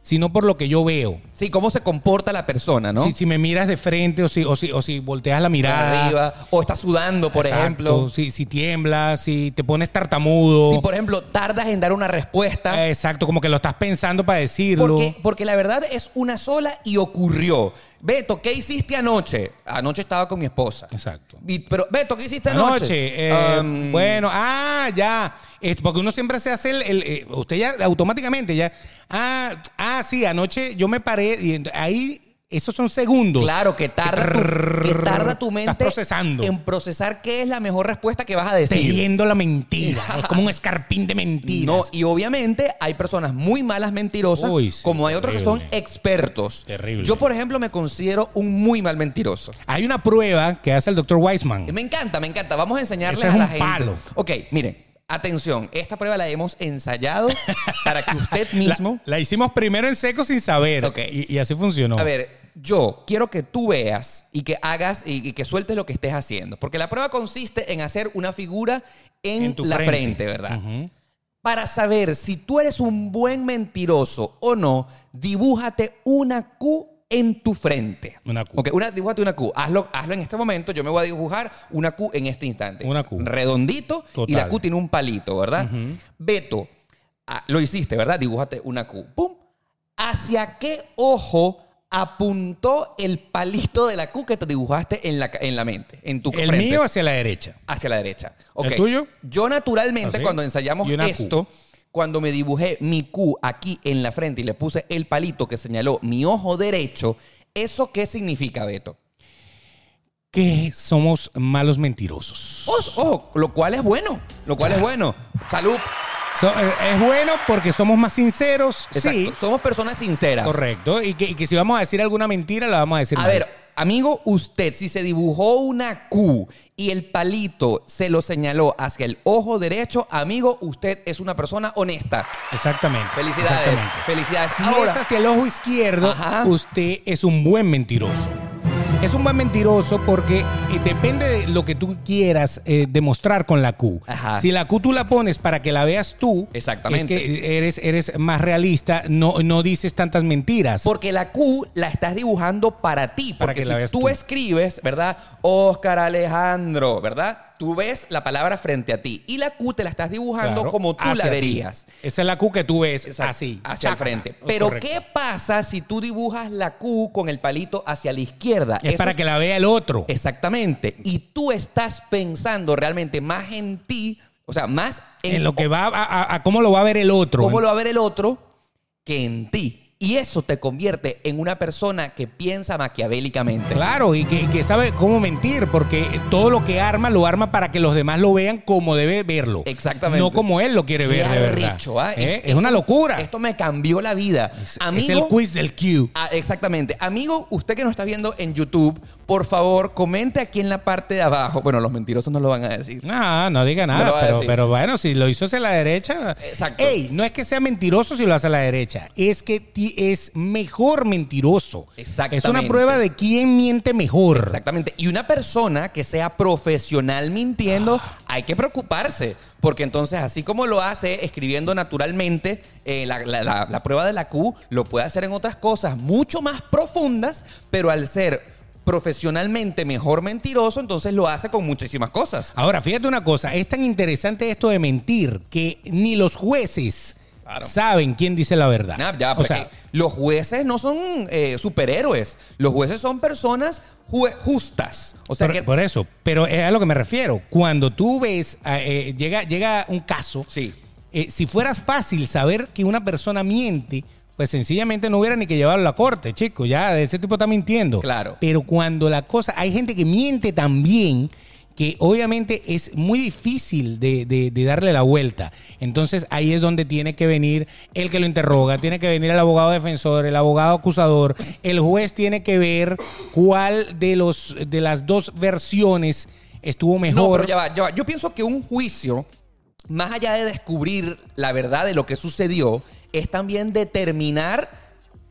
sino por lo que yo veo. Sí, cómo se comporta la persona, ¿no? Si, si me miras de frente o si, o si, o si volteas la mirada. arriba, o está sudando, por Exacto. ejemplo. Si, si tiemblas, si te pones tartamudo. Si, por ejemplo, tardas en dar una respuesta. Exacto, como que lo estás pensando para decirlo. Porque, porque la verdad es una sola y ocurrió. Beto, ¿qué hiciste anoche? Anoche estaba con mi esposa. Exacto. Y- pero, Beto, ¿qué hiciste anoche? Anoche, eh, Um, bueno, ah, ya. Es porque uno siempre se hace el, el- eh, usted ya automáticamente ya, ah, ah, sí, anoche yo me paré y ent- ahí esos son segundos. Claro, que tarda, tu, que tarda tu Estás mente procesando. en procesar qué es la mejor respuesta que vas a decir. Teniendo la mentira. [laughs] es como un escarpín de mentiras. No, y obviamente hay personas muy malas mentirosas, Uy, sí, como hay otros que son expertos. Terrible. Yo, por ejemplo, me considero un muy mal mentiroso. Hay una prueba que hace el doctor Weisman. Me encanta, me encanta. Vamos a enseñarles Eso es a la un gente. palo. Ok, miren, atención. Esta prueba la hemos ensayado [laughs] para que usted La, mismo. la hicimos primero en seco sin saber. Ok. Y, y así funcionó. A ver, yo quiero que tú veas y que hagas y, y que sueltes lo que estés haciendo. Porque la prueba consiste en hacer una figura en, En tu la frente, frente. ¿verdad? Para saber si tú eres un buen mentiroso o no, dibújate una Q en tu frente. Una Q. Ok, una, dibújate una Q. Hazlo, hazlo en este momento. Yo me voy a dibujar una Q en este instante. Una Q. Redondito y Total. la Q tiene un palito, ¿verdad? Beto, ah, lo hiciste, ¿verdad? Dibújate una Q. ¡Pum! ¿Hacia qué ojo apuntó el palito de la Q que te dibujaste en la, en la mente, en tu el frente? mío hacia la derecha. hacia la derecha. ¿El tuyo? Yo naturalmente Así. cuando ensayamos Y una Q. esto, cuando me dibujé mi Q aquí en la frente y le puse el palito que señaló mi ojo derecho, ¿eso qué significa, Beto? Que somos malos mentirosos. Ojo, ojo, lo cual es bueno, lo cual es bueno. Salud. So- eh, es bueno porque somos más sinceros. Exacto. Sí, Somos personas sinceras. correcto. Y que, y que si vamos a decir alguna mentira, la vamos a decir A mal. ver, amigo, usted, si se dibujó una Q y el palito se lo señaló hacia el ojo derecho, amigo, usted es una persona honesta. Exactamente. Felicidades. exactamente. Felicidades. Si Ahora- es hacia el ojo izquierdo, Ajá. usted es un buen mentiroso. Es un buen mentiroso porque eh, depende de lo que tú quieras eh, demostrar con la Q. Ajá. Si la Q tú la pones para que la veas tú, Exactamente. es que eres, eres más realista, no, no dices tantas mentiras. Porque la Q la estás dibujando para ti. Para Porque que la veas tú, tú. escribes, ¿verdad? Oscar Alejandro, ¿verdad? Tú ves la palabra frente a ti. Y la Q te la estás dibujando Claro, como tú la ti. verías. Esa es la Q que tú ves Exacto, así. Hacia el frente. Pero, Correcto. ¿qué pasa si tú dibujas la Q con el palito hacia la izquierda? Es Eso para que la vea el otro. Exactamente. Y tú estás pensando realmente más en ti, o sea, más en, en lo que va a, a- a cómo lo va a ver el otro. cómo lo va a ver el otro que en ti. Y eso te convierte en una persona que piensa maquiavélicamente. Claro, y que, sabe cómo mentir, porque todo lo que arma lo arma para que los demás lo vean como debe verlo. Exactamente. No como él lo quiere Qué ver de verdad. arrecho, ¿ah? ¿Eh? Es- Es, una locura. Esto me cambió la vida. es Amigo, el quiz del Q. Ah, exactamente. Amigo, usted que nos está viendo en YouTube, por favor, comente aquí en la parte de abajo. Bueno, los mentirosos no lo van a decir. No, no diga nada, pero, bueno, si lo hizo hacia la derecha. Exacto. Ey, no es que sea mentiroso si lo hace a la derecha, es que es mejor mentiroso. Exactamente. Es una prueba de quién miente mejor. Exactamente. Y una persona que sea profesional mintiendo, hay que preocuparse. Porque entonces, así como lo hace escribiendo naturalmente, eh, la, la- la- la prueba de la Q lo puede hacer en otras cosas mucho más profundas, pero al ser profesionalmente mejor mentiroso, entonces lo hace con muchísimas cosas. Ahora, fíjate una cosa, es tan interesante esto de mentir que ni los jueces Claro. saben quién dice la verdad. Nah, ya, o sea, los jueces no son eh, superhéroes. Los jueces son personas justas. O sea por, que. por eso, pero es a lo que me refiero. Cuando tú ves, eh, llega, llega un caso, Sí. eh, si fueras fácil saber que una persona miente, pues sencillamente no hubiera ni que llevarlo a la corte, chico. Ya, ese tipo está mintiendo. Claro. Pero cuando la cosa, hay gente que miente también que obviamente es muy difícil de, de- de darle la vuelta. Entonces ahí es donde tiene que venir el que lo interroga, tiene que venir el abogado defensor, el abogado acusador, el juez tiene que ver cuál de, los, de las dos versiones estuvo No, mejor. pero ya va, ya va. Yo pienso que un juicio, más allá de descubrir la verdad de lo que sucedió, es también determinar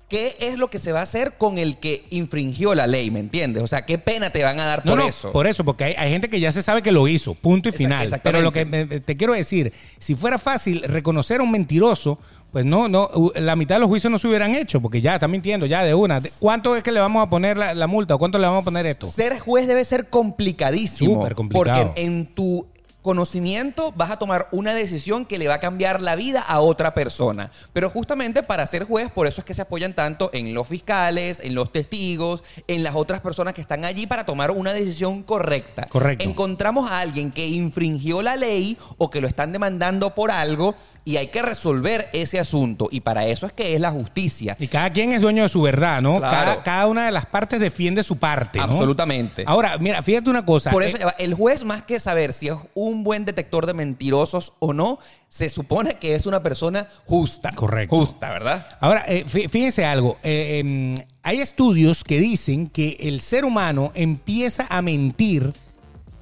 qué es lo que se va a hacer con el que infringió la ley, ¿me entiendes? O sea, qué pena te van a dar No, por no, eso. por eso, porque hay, hay gente que ya se sabe que lo hizo, punto y final. Pero lo que te quiero decir, si fuera fácil reconocer a un mentiroso, pues no, no, la mitad de los juicios no se hubieran hecho, porque ya está mintiendo, ya de una. ¿Cuánto es que le vamos a poner la, la multa o cuánto le vamos a poner esto? Ser juez debe ser complicadísimo. Súper complicado. Porque en tu conocimiento vas a tomar una decisión que le va a cambiar la vida a otra persona. Pero justamente para ser juez, por eso es que se apoyan tanto en los fiscales, en los testigos, en las otras personas que están allí para tomar una decisión correcta. Correcto. Encontramos a alguien que infringió la ley o que lo están demandando por algo y hay que resolver ese asunto. Y para eso es que es la justicia. Y cada quien es dueño de su verdad, ¿no? Claro. Cada, cada una de las partes defiende su parte, ¿no? Absolutamente. Ahora, mira, fíjate una cosa. Por eh, eso va, el juez, más que saber si es un buen detector de mentirosos o no, se supone que es una persona justa. Correcto. Justa, ¿verdad? Ahora, eh, fí- fíjense algo. eh, em, hay estudios que dicen que el ser humano empieza a mentir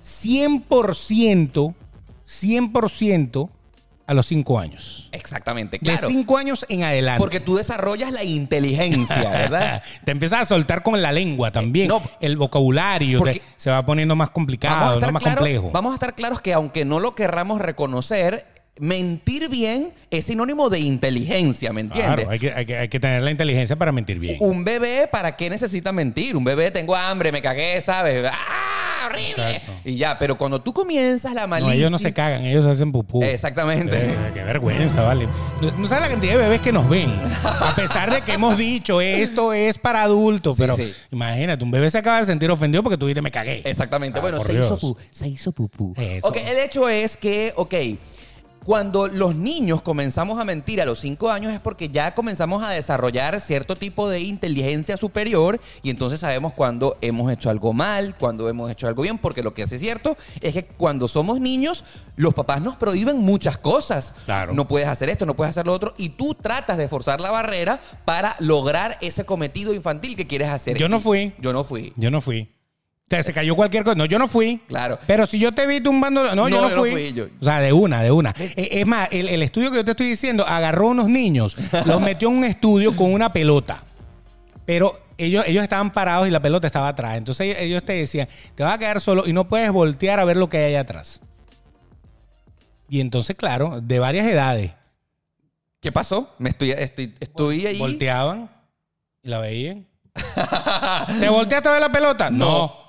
100%, 100% a los 5 años. Exactamente, De claro. 5 años en adelante. Porque tú desarrollas la inteligencia, ¿verdad? [laughs] Te empiezas a soltar con la lengua también. no. el vocabulario te- se va poniendo más complicado, ¿no? más complejo. vamos a estar claros que aunque no lo querramos reconocer, mentir bien es sinónimo de inteligencia, ¿me entiendes? Claro, hay que, hay que- hay que tener la inteligencia para mentir bien. Un bebé, ¿para qué necesita mentir? Un bebé, tengo hambre, me cagué, ¿sabes? ¡Ah, horrible! Exacto. Y ya, pero cuando tú comienzas la No, malicia... ellos no se cagan, ellos hacen pupú. Exactamente. Eh, qué vergüenza, vale. No, no sabes la cantidad de bebés que nos ven. A pesar de que hemos dicho esto es para adultos, Sí, pero sí. imagínate, un bebé se acaba de sentir ofendido porque tú dijiste me cagué. Exactamente. Ah, bueno, se hizo, Dios. pu- se hizo pupú. Eso. Ok, el hecho es que, ok, cuando los niños comenzamos a mentir a los 5 años es porque ya comenzamos a desarrollar cierto tipo de inteligencia superior y entonces sabemos cuando hemos hecho algo mal, cuando hemos hecho algo bien, porque lo que es cierto es que cuando somos niños, los papás nos prohíben muchas cosas. Claro. No puedes hacer esto, no puedes hacer lo otro, y tú tratas de forzar la barrera para lograr ese cometido infantil que quieres hacer. Yo no fui. Yo no fui. Yo no fui. Se cayó cualquier cosa. No, yo no fui. Claro. Pero si yo te vi tumbando. No, yo No, yo no fui. fui, yo- O sea, de una, de una. Eh, Es más, el, el estudio que yo te estoy diciendo agarró a unos niños, los [laughs] metió en un estudio con una pelota. Pero ellos, ellos estaban parados y la pelota estaba atrás. Entonces ellos, ellos te decían, te vas a quedar solo y no puedes voltear a ver lo que hay allá atrás. Y entonces, claro, de varias edades, ¿Qué pasó? Me estoy, estoy, estoy ahí. volteaban y la veían. [laughs] ¿Te volteaste a ver la pelota? No.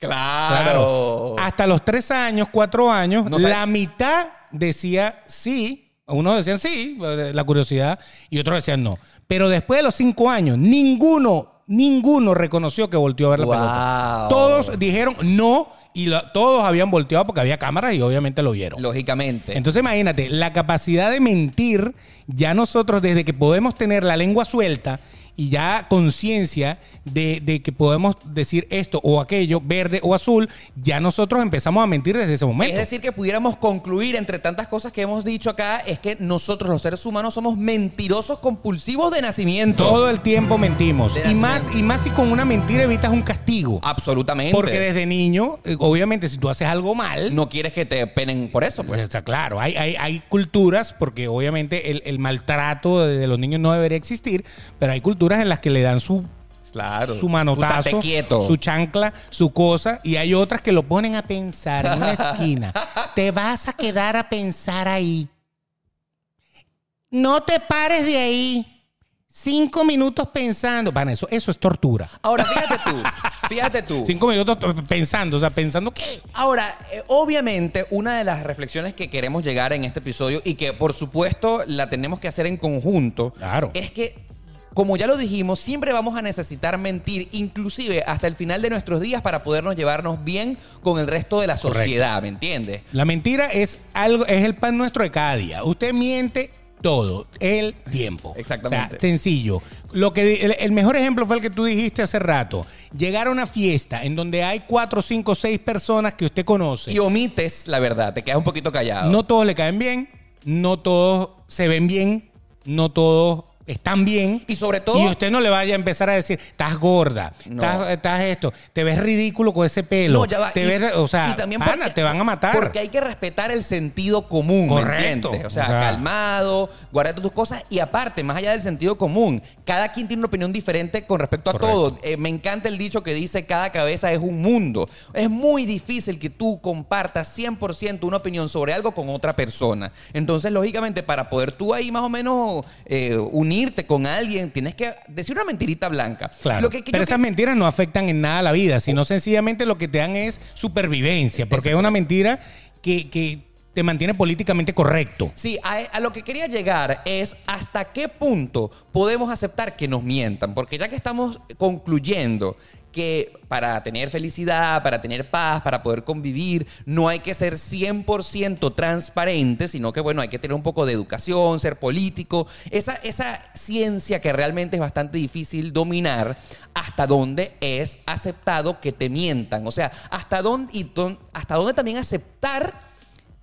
Claro. Hasta los tres años, cuatro años, No sabe- la mitad decía sí. Unos decían sí, la curiosidad, y otros decían no. Pero después de los cinco años, ninguno, ninguno reconoció que volteó a ver la Wow. pelota. Todos dijeron no y la- todos habían volteado porque había cámaras y obviamente lo vieron. Lógicamente. Entonces imagínate, la capacidad de mentir, ya nosotros desde que podemos tener la lengua suelta y ya conciencia de, de que podemos decir esto o aquello, verde o azul, ya nosotros empezamos a mentir desde ese momento. Es decir, que pudiéramos concluir entre tantas cosas que hemos dicho acá, es que nosotros los seres humanos somos mentirosos compulsivos de nacimiento. Todo el tiempo mentimos. Y más, y más si con una mentira evitas un castigo. Absolutamente. Porque desde niño, eh, obviamente, si tú haces algo mal, No quieres que te penen por eso, Pues está claro, hay, hay, hay culturas, porque obviamente el, el maltrato de los niños no debería existir, pero hay culturas en las que le dan su, Claro. su manotazo, su chancla, su cosa, y hay otras que lo ponen a pensar en una esquina. [laughs] Te vas a quedar a pensar ahí. No te pares de ahí. Cinco minutos pensando. Van, eso, eso es tortura. Ahora, fíjate tú. Fíjate tú. Cinco minutos pensando, o sea, pensando qué. Ahora, eh, obviamente, una de las reflexiones que queremos llegar en este episodio y que por supuesto la tenemos que hacer en conjunto, Claro. es que, como ya lo dijimos, siempre vamos a necesitar mentir, inclusive hasta el final de nuestros días para podernos llevarnos bien con el resto de la Correcto. sociedad, ¿me entiendes? La mentira es algo, es el pan nuestro de cada día. Usted miente todo el tiempo. Exactamente. O sea, sencillo. Lo que el, el mejor ejemplo fue el que tú dijiste hace rato. Llegar a una fiesta en donde hay cuatro, cinco, seis personas que usted conoce. Y omites la verdad, te quedas un poquito callado. No todos le caen bien, no todos se ven bien, no todos están bien. Y sobre todo- Y usted no le vaya a empezar a decir, estás gorda, No. estás, estás esto, te ves ridículo con ese pelo. No, ya va. Te Y- ves, o sea, y también pana, porque- te van a matar. Porque hay que respetar el sentido común, ¿me Correcto. O sea, O sea- calmado, guarda tus cosas y aparte, más allá del sentido común, cada quien tiene una opinión diferente con respecto a Correcto. todo. Eh, me encanta el dicho que dice cada cabeza es un mundo. Es muy difícil que tú compartas 100% una opinión sobre algo con otra persona. Entonces, lógicamente, para poder tú ahí más o menos eh, unirte con alguien, tienes que decir una mentirita blanca. Claro. Lo que- que Pero esas que- mentiras no afectan en nada la vida, sino sencillamente lo que te dan es supervivencia, porque es una mentira que, que te mantiene políticamente correcto. Sí, a, a lo que quería llegar es hasta qué punto podemos aceptar que nos mientan, porque ya que estamos concluyendo que para tener felicidad, para tener paz, para poder convivir, no hay que ser 100% transparente, sino que bueno, hay que tener un poco de educación, ser político, esa, esa ciencia que realmente es bastante difícil dominar, hasta dónde es aceptado que te mientan, o sea, hasta dónde, y hasta dónde también aceptar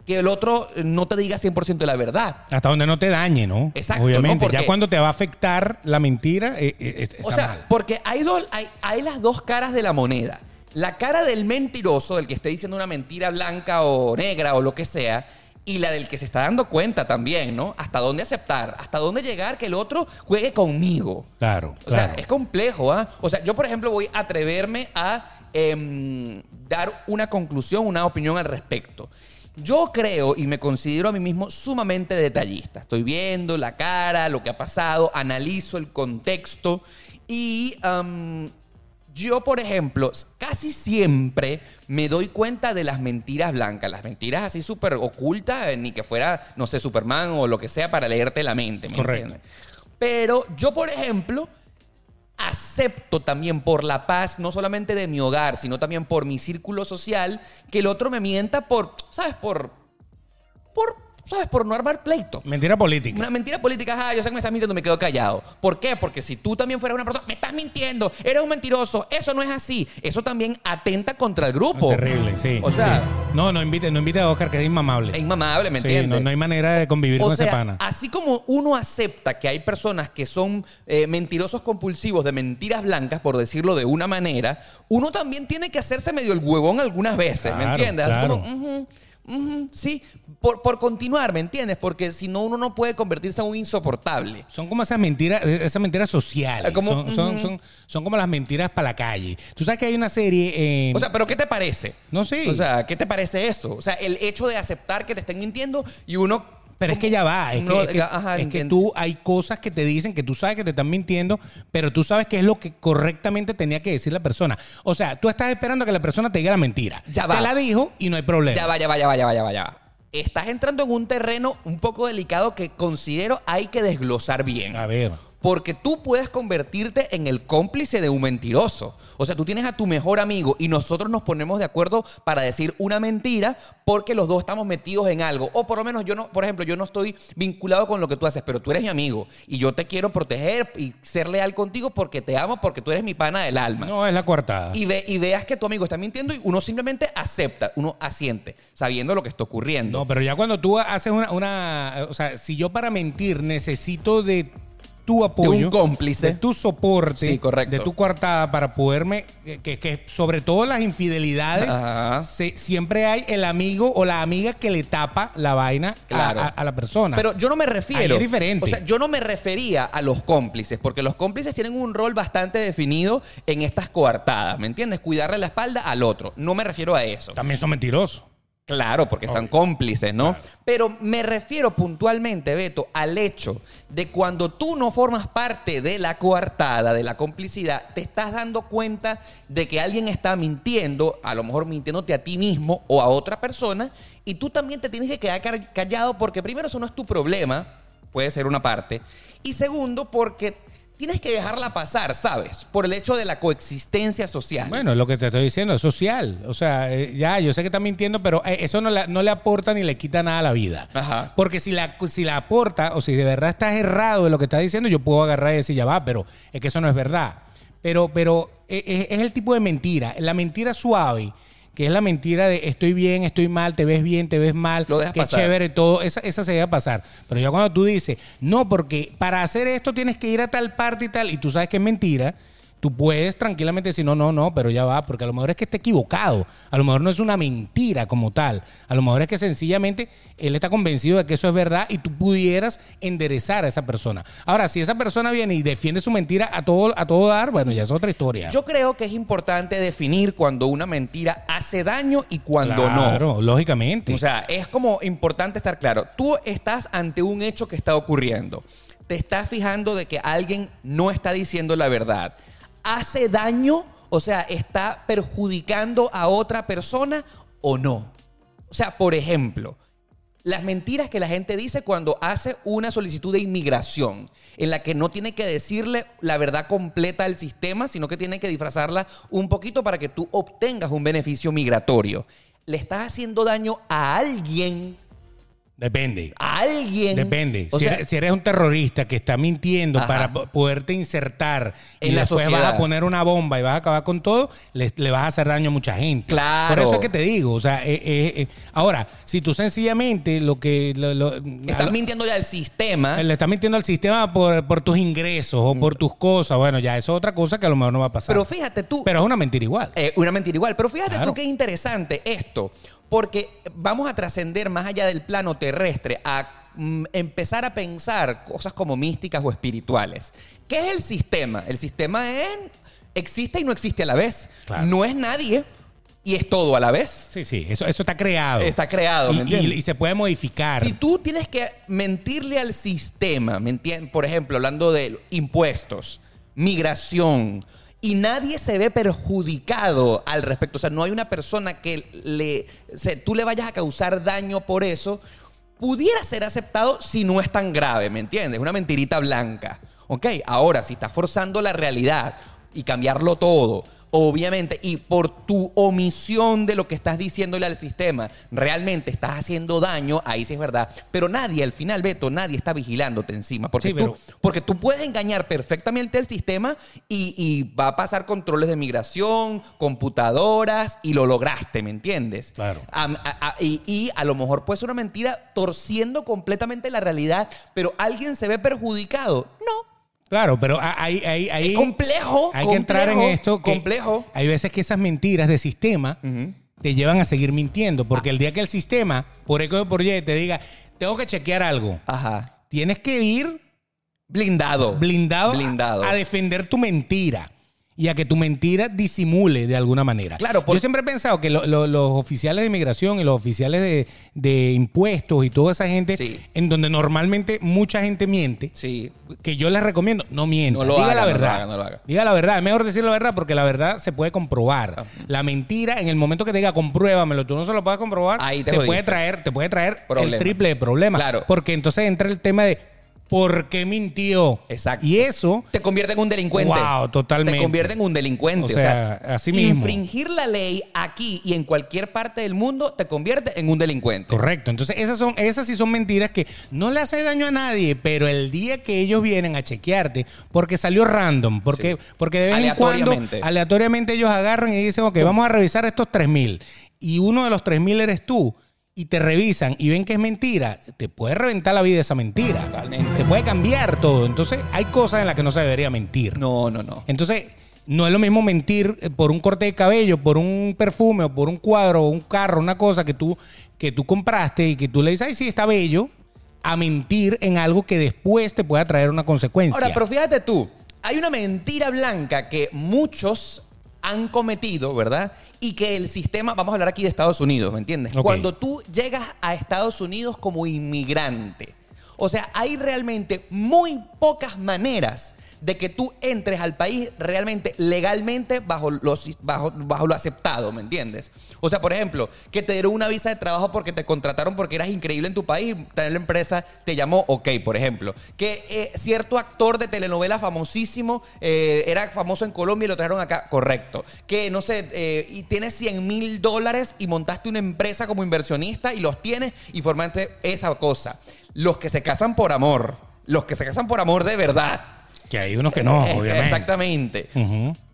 que el otro no te diga 100% la verdad. Hasta donde no te dañe, ¿no? Exacto, Obviamente. Ya cuando te va a afectar la mentira, eh, eh, está O sea, mal. porque hay, dos, hay, hay las dos caras de la moneda. La cara del mentiroso, del que esté diciendo una mentira blanca o negra o lo que sea, y la del que se está dando cuenta también, ¿no? Hasta dónde aceptar, hasta dónde llegar que el otro juegue conmigo. Claro, O claro. sea, es complejo, ¿ah? O sea, yo, por ejemplo, voy a atreverme a em, dar una conclusión, una opinión al respecto. Yo creo y me considero a mí mismo sumamente detallista. Estoy viendo la cara, lo que ha pasado, analizo el contexto y yo, por ejemplo, casi siempre me doy cuenta de las mentiras blancas, las mentiras así súper ocultas, eh, ni que fuera, no sé, Superman o lo que sea para leerte la mente. ¿me Correcto. entiendes? Pero yo, por ejemplo, acepto también por la paz, no solamente de mi hogar, sino también por mi círculo social, que el otro me mienta por, ¿sabes? Por, por, ¿sabes? Por no armar pleito. Mentira política. Una mentira política, ah, yo sé que me estás mintiendo, me quedo callado. ¿Por qué? Porque si tú también fueras una persona, me estás mintiendo, eres un mentiroso, eso no es así. Eso también atenta contra el grupo. Terrible, sí. O sea, sí. No, no invite, no invite a Oscar, que es inmamable. es inmamable, ¿me Sí, entiendes? no, no hay manera de convivir O con sea, ese pana. así como uno acepta que hay personas que son eh, mentirosos compulsivos de mentiras blancas, por decirlo de una manera, uno también tiene que hacerse medio el huevón algunas veces, ¿me Claro, entiendes? Así claro. como, "Ujú, Ujú, sí, por, por continuar, ¿me entiendes? Porque si no, uno no puede convertirse en un insoportable. Son como esas mentiras, esas mentiras sociales. Eh, como- son, son, son, son como las mentiras para la calle. Tú sabes que hay una serie. O sea, ¿pero qué te parece? no sé. O sea, ¿qué te parece eso? O sea, el hecho de aceptar que te estén mintiendo y uno... Pero es que ya va, es, No, que, es que- ajá, es que tú hay cosas que te dicen que tú sabes que te están mintiendo, pero tú sabes qué es lo que correctamente tenía que decir la persona. O sea, tú estás esperando a que la persona te diga la mentira. Ya va. Te la dijo y no hay problema. Ya vaya, vaya, vaya, vaya, vaya. Estás entrando en un terreno un poco delicado que considero hay que desglosar bien. A ver. Porque tú puedes convertirte en el cómplice de un mentiroso. O sea, tú tienes a tu mejor amigo y nosotros nos ponemos de acuerdo para decir una mentira porque los dos estamos metidos en algo. O por lo menos yo no, por ejemplo, yo no estoy vinculado con lo que tú haces, pero tú eres mi amigo y yo te quiero proteger y ser leal contigo porque te amo, porque tú eres mi pana del alma. No, es la coartada. Y, ve, y veas que tu amigo está mintiendo y uno simplemente acepta, uno asiente, sabiendo lo que está ocurriendo. No, pero ya cuando tú haces una, una. O sea, si yo para mentir necesito de tu apoyo. un cómplice. De tu soporte. Sí, correcto. De tu coartada para poderme. Que, que sobre todo las infidelidades. Se- siempre hay el amigo o la amiga que le tapa la vaina a- Claro. a, a la persona. Pero yo no me refiero. Ahí es diferente. O sea, yo no me refería a los cómplices, porque los cómplices tienen un rol bastante definido en estas coartadas, ¿me entiendes? Cuidarle la espalda al otro. No me refiero a eso. También son mentirosos. Claro, porque Obvio. cómplices, ¿no? Claro. Pero me refiero puntualmente, Beto, al hecho de cuando tú no formas parte de la coartada, de la complicidad, te estás dando cuenta de que alguien está mintiendo, a lo mejor mintiéndote a ti mismo o a otra persona, y tú también te tienes que quedar callado porque primero eso no es tu problema, puede ser una parte, y segundo porque tienes que dejarla pasar, ¿sabes? Por el hecho de la coexistencia social. Bueno, es lo que te estoy diciendo, es social. O sea, eh, ya, yo sé que estás mintiendo, pero eh, eso no, la- no le aporta ni le quita nada a la vida. Ajá. Porque si la, si la aporta, o si de verdad estás errado de lo que estás diciendo, yo puedo agarrar y decir, ya va, pero es que eso no es verdad. Pero, pero eh, es el tipo de mentira. La mentira suave, que es la mentira de estoy bien, estoy mal, te ves bien, te ves mal, Lo dejas qué pasar. chévere, todo, esa, esa se deja pasar. Pero ya cuando tú dices, no, porque para hacer esto tienes que ir a tal parte y tal, y tú sabes que es mentira, tú puedes tranquilamente decir, no, no, no, pero ya va, porque a lo mejor es que está equivocado, a lo mejor no es una mentira como tal, a lo mejor es que sencillamente él está convencido de que eso es verdad y tú pudieras enderezar a esa persona. Ahora, si esa persona viene y defiende su mentira a todo, a todo dar, bueno, ya es otra historia. Yo creo que es importante definir cuando una mentira hace daño y cuando claro, lógicamente. no. O sea, es como importante estar claro. Tú estás ante un hecho que está ocurriendo. Te estás fijando de que alguien no está diciendo la verdad. ¿Hace daño? O sea, ¿está perjudicando a otra persona o no? O sea, por ejemplo, las mentiras que la gente dice cuando hace una solicitud de inmigración, en la que no tiene que decirle la verdad completa al sistema, sino que tiene que disfrazarla un poquito para que tú obtengas un beneficio migratorio. Le estás haciendo daño a alguien, Depende. a alguien. Depende. O si, sea, eres, si eres un terrorista que está mintiendo Ajá. para po- poderte insertar y En la después vas sociedad. a poner una bomba y vas a acabar con todo, le, le vas a hacer daño a mucha gente. Claro. Por eso es que te digo. O sea, eh, eh, eh, ahora, si tú sencillamente lo que. lo- lo- estás a- mintiéndole al sistema. le estás mintiendo al sistema por, por tus ingresos o por tus cosas, bueno, ya eso es otra cosa que a lo mejor no va a pasar. Pero fíjate tú, Pero es una mentira igual. Una mentira igual. Pero fíjate Claro. tú qué interesante esto. Porque vamos a trascender más allá del plano terrestre a mm, empezar a pensar cosas como místicas o espirituales. ¿Qué es el sistema? El sistema es, existe y no existe a la vez. Claro. No es nadie y es todo a la vez. Sí, sí, eso, eso está creado. Está creado, ¿me y, entiendes? y- y se puede modificar. Si tú tienes que mentirle al sistema, ¿me entiendes? Por ejemplo, hablando de impuestos, migración, y nadie se ve perjudicado al respecto, o sea, no hay una persona que le, tú le vayas a causar daño por eso, pudiera ser aceptado si no es tan grave, ¿me entiendes? Una mentirita blanca. ¿Ok? Ahora, si estás forzando la realidad y cambiarlo todo, obviamente, y por tu omisión de lo que estás diciéndole al sistema, realmente estás haciendo daño, ahí sí es verdad. Pero nadie, al final, Beto, nadie está vigilándote encima. Porque, Sí, tú, pero- porque tú puedes engañar perfectamente al sistema y, y va a pasar controles de migración, computadoras, y lo lograste, ¿me entiendes? Claro. Am- a- a- y, y a lo mejor puede ser una mentira torciendo completamente la realidad, pero alguien se ve perjudicado. No. Claro, pero ahí, ahí Es complejo, Hay que entrar en esto. que complejo. Hay veces que esas mentiras de sistema te llevan a seguir mintiendo. Porque el día que el sistema, por eco de por Y, te diga, tengo que chequear algo, Ajá. tienes que ir Blindado. blindado, a- Blindado. A, defender tu mentira y a que tu mentira disimule de alguna manera. Claro, por- Yo siempre he pensado que lo- lo- los oficiales de inmigración y los oficiales de, de impuestos y toda esa gente, Sí. en donde normalmente mucha gente miente, Sí. que yo les recomiendo, no mienta. No lo Diga haga, la no lo verdad. haga, no lo haga. Diga la verdad. Es mejor decir la verdad porque la verdad se puede comprobar. La mentira, en el momento que te diga compruébamelo, tú no se lo puedes comprobar, Ahí te te, puede traer, te puede traer Problema. el triple de problemas. Claro. Porque entonces entra el tema de ¿por qué mintió? Exacto. Y eso Te convierte en un delincuente. Wow, totalmente. Te convierte en un delincuente. O O sea, así mismo. Infringir la ley aquí y en cualquier parte del mundo te convierte en un delincuente. Correcto. Entonces, esas son, esas sí son mentiras que no le hace daño a nadie, pero el día que ellos vienen a chequearte, porque salió random, porque, porque de vez en cuando Aleatoriamente. aleatoriamente ellos agarran y dicen, ok, vamos a revisar estos 3000. Y uno de los 3000 eres tú. Y te revisan y ven que es mentira, te puede reventar la vida esa mentira. Totalmente. Te puede cambiar todo. Entonces, hay cosas en las que no se debería mentir. No, no, no. Entonces, no es lo mismo mentir eh, por un corte de cabello, por un perfume, o por un cuadro, o un carro, una cosa que tú, que tú compraste y que tú le dices, ay, sí, está bello, a mentir en algo que después te pueda traer una consecuencia. Ahora, pero fíjate tú, hay una mentira blanca que muchos han cometido, ¿verdad? Y que el sistema, vamos a hablar aquí de Estados Unidos, ¿me entiendes? Cuando tú llegas a Estados Unidos como inmigrante, o sea, hay realmente muy pocas maneras de que tú entres al país realmente legalmente bajo, los, bajo, bajo lo aceptado, ¿me entiendes? O sea, por ejemplo, que te dieron una visa de trabajo porque te contrataron porque eras increíble en tu país, la empresa te llamó, ok, por ejemplo. Que eh, cierto actor de telenovela famosísimo eh, era famoso en Colombia y lo trajeron acá, correcto. Que, no sé, eh, y tienes 100 mil dólares y montaste una empresa como inversionista y los tienes y formaste esa cosa. Los que se casan por amor, los que se casan por amor de verdad. Que hay unos que no, Eh, obviamente. Exactamente.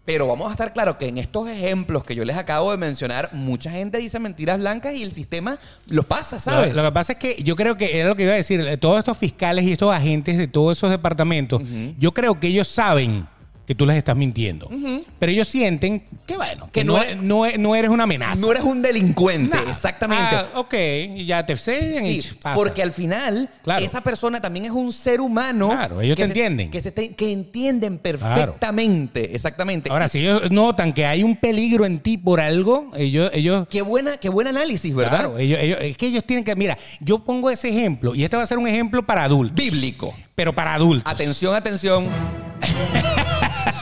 Pero vamos a estar claros que en estos ejemplos que yo les acabo de mencionar, mucha gente dice mentiras blancas y el sistema los pasa, ¿sabes? Lo, lo que pasa es que yo creo que era lo que iba a decir, eh, todos estos fiscales y estos agentes de todos esos departamentos, yo creo que ellos saben que tú les estás mintiendo. Pero ellos sienten que, bueno, que, Que no, no e- no e- no eres una amenaza. no eres un delincuente, exactamente. Ah, ok, y ya te sellan y Sí, ch, pasa. porque al final Claro. esa persona también es un ser humano. Claro, ellos que te se- entienden. Que, se te- que entienden perfectamente, exactamente. Ahora, si ellos notan que hay un peligro en ti por algo, ellos, ellos Qué, buena, qué buen análisis, ¿verdad? Claro, ellos, ellos- es que ellos tienen que. Mira, yo pongo ese ejemplo y este va a ser un ejemplo para adultos. Bíblico. Pero para adultos. Atención, atención. [laughs]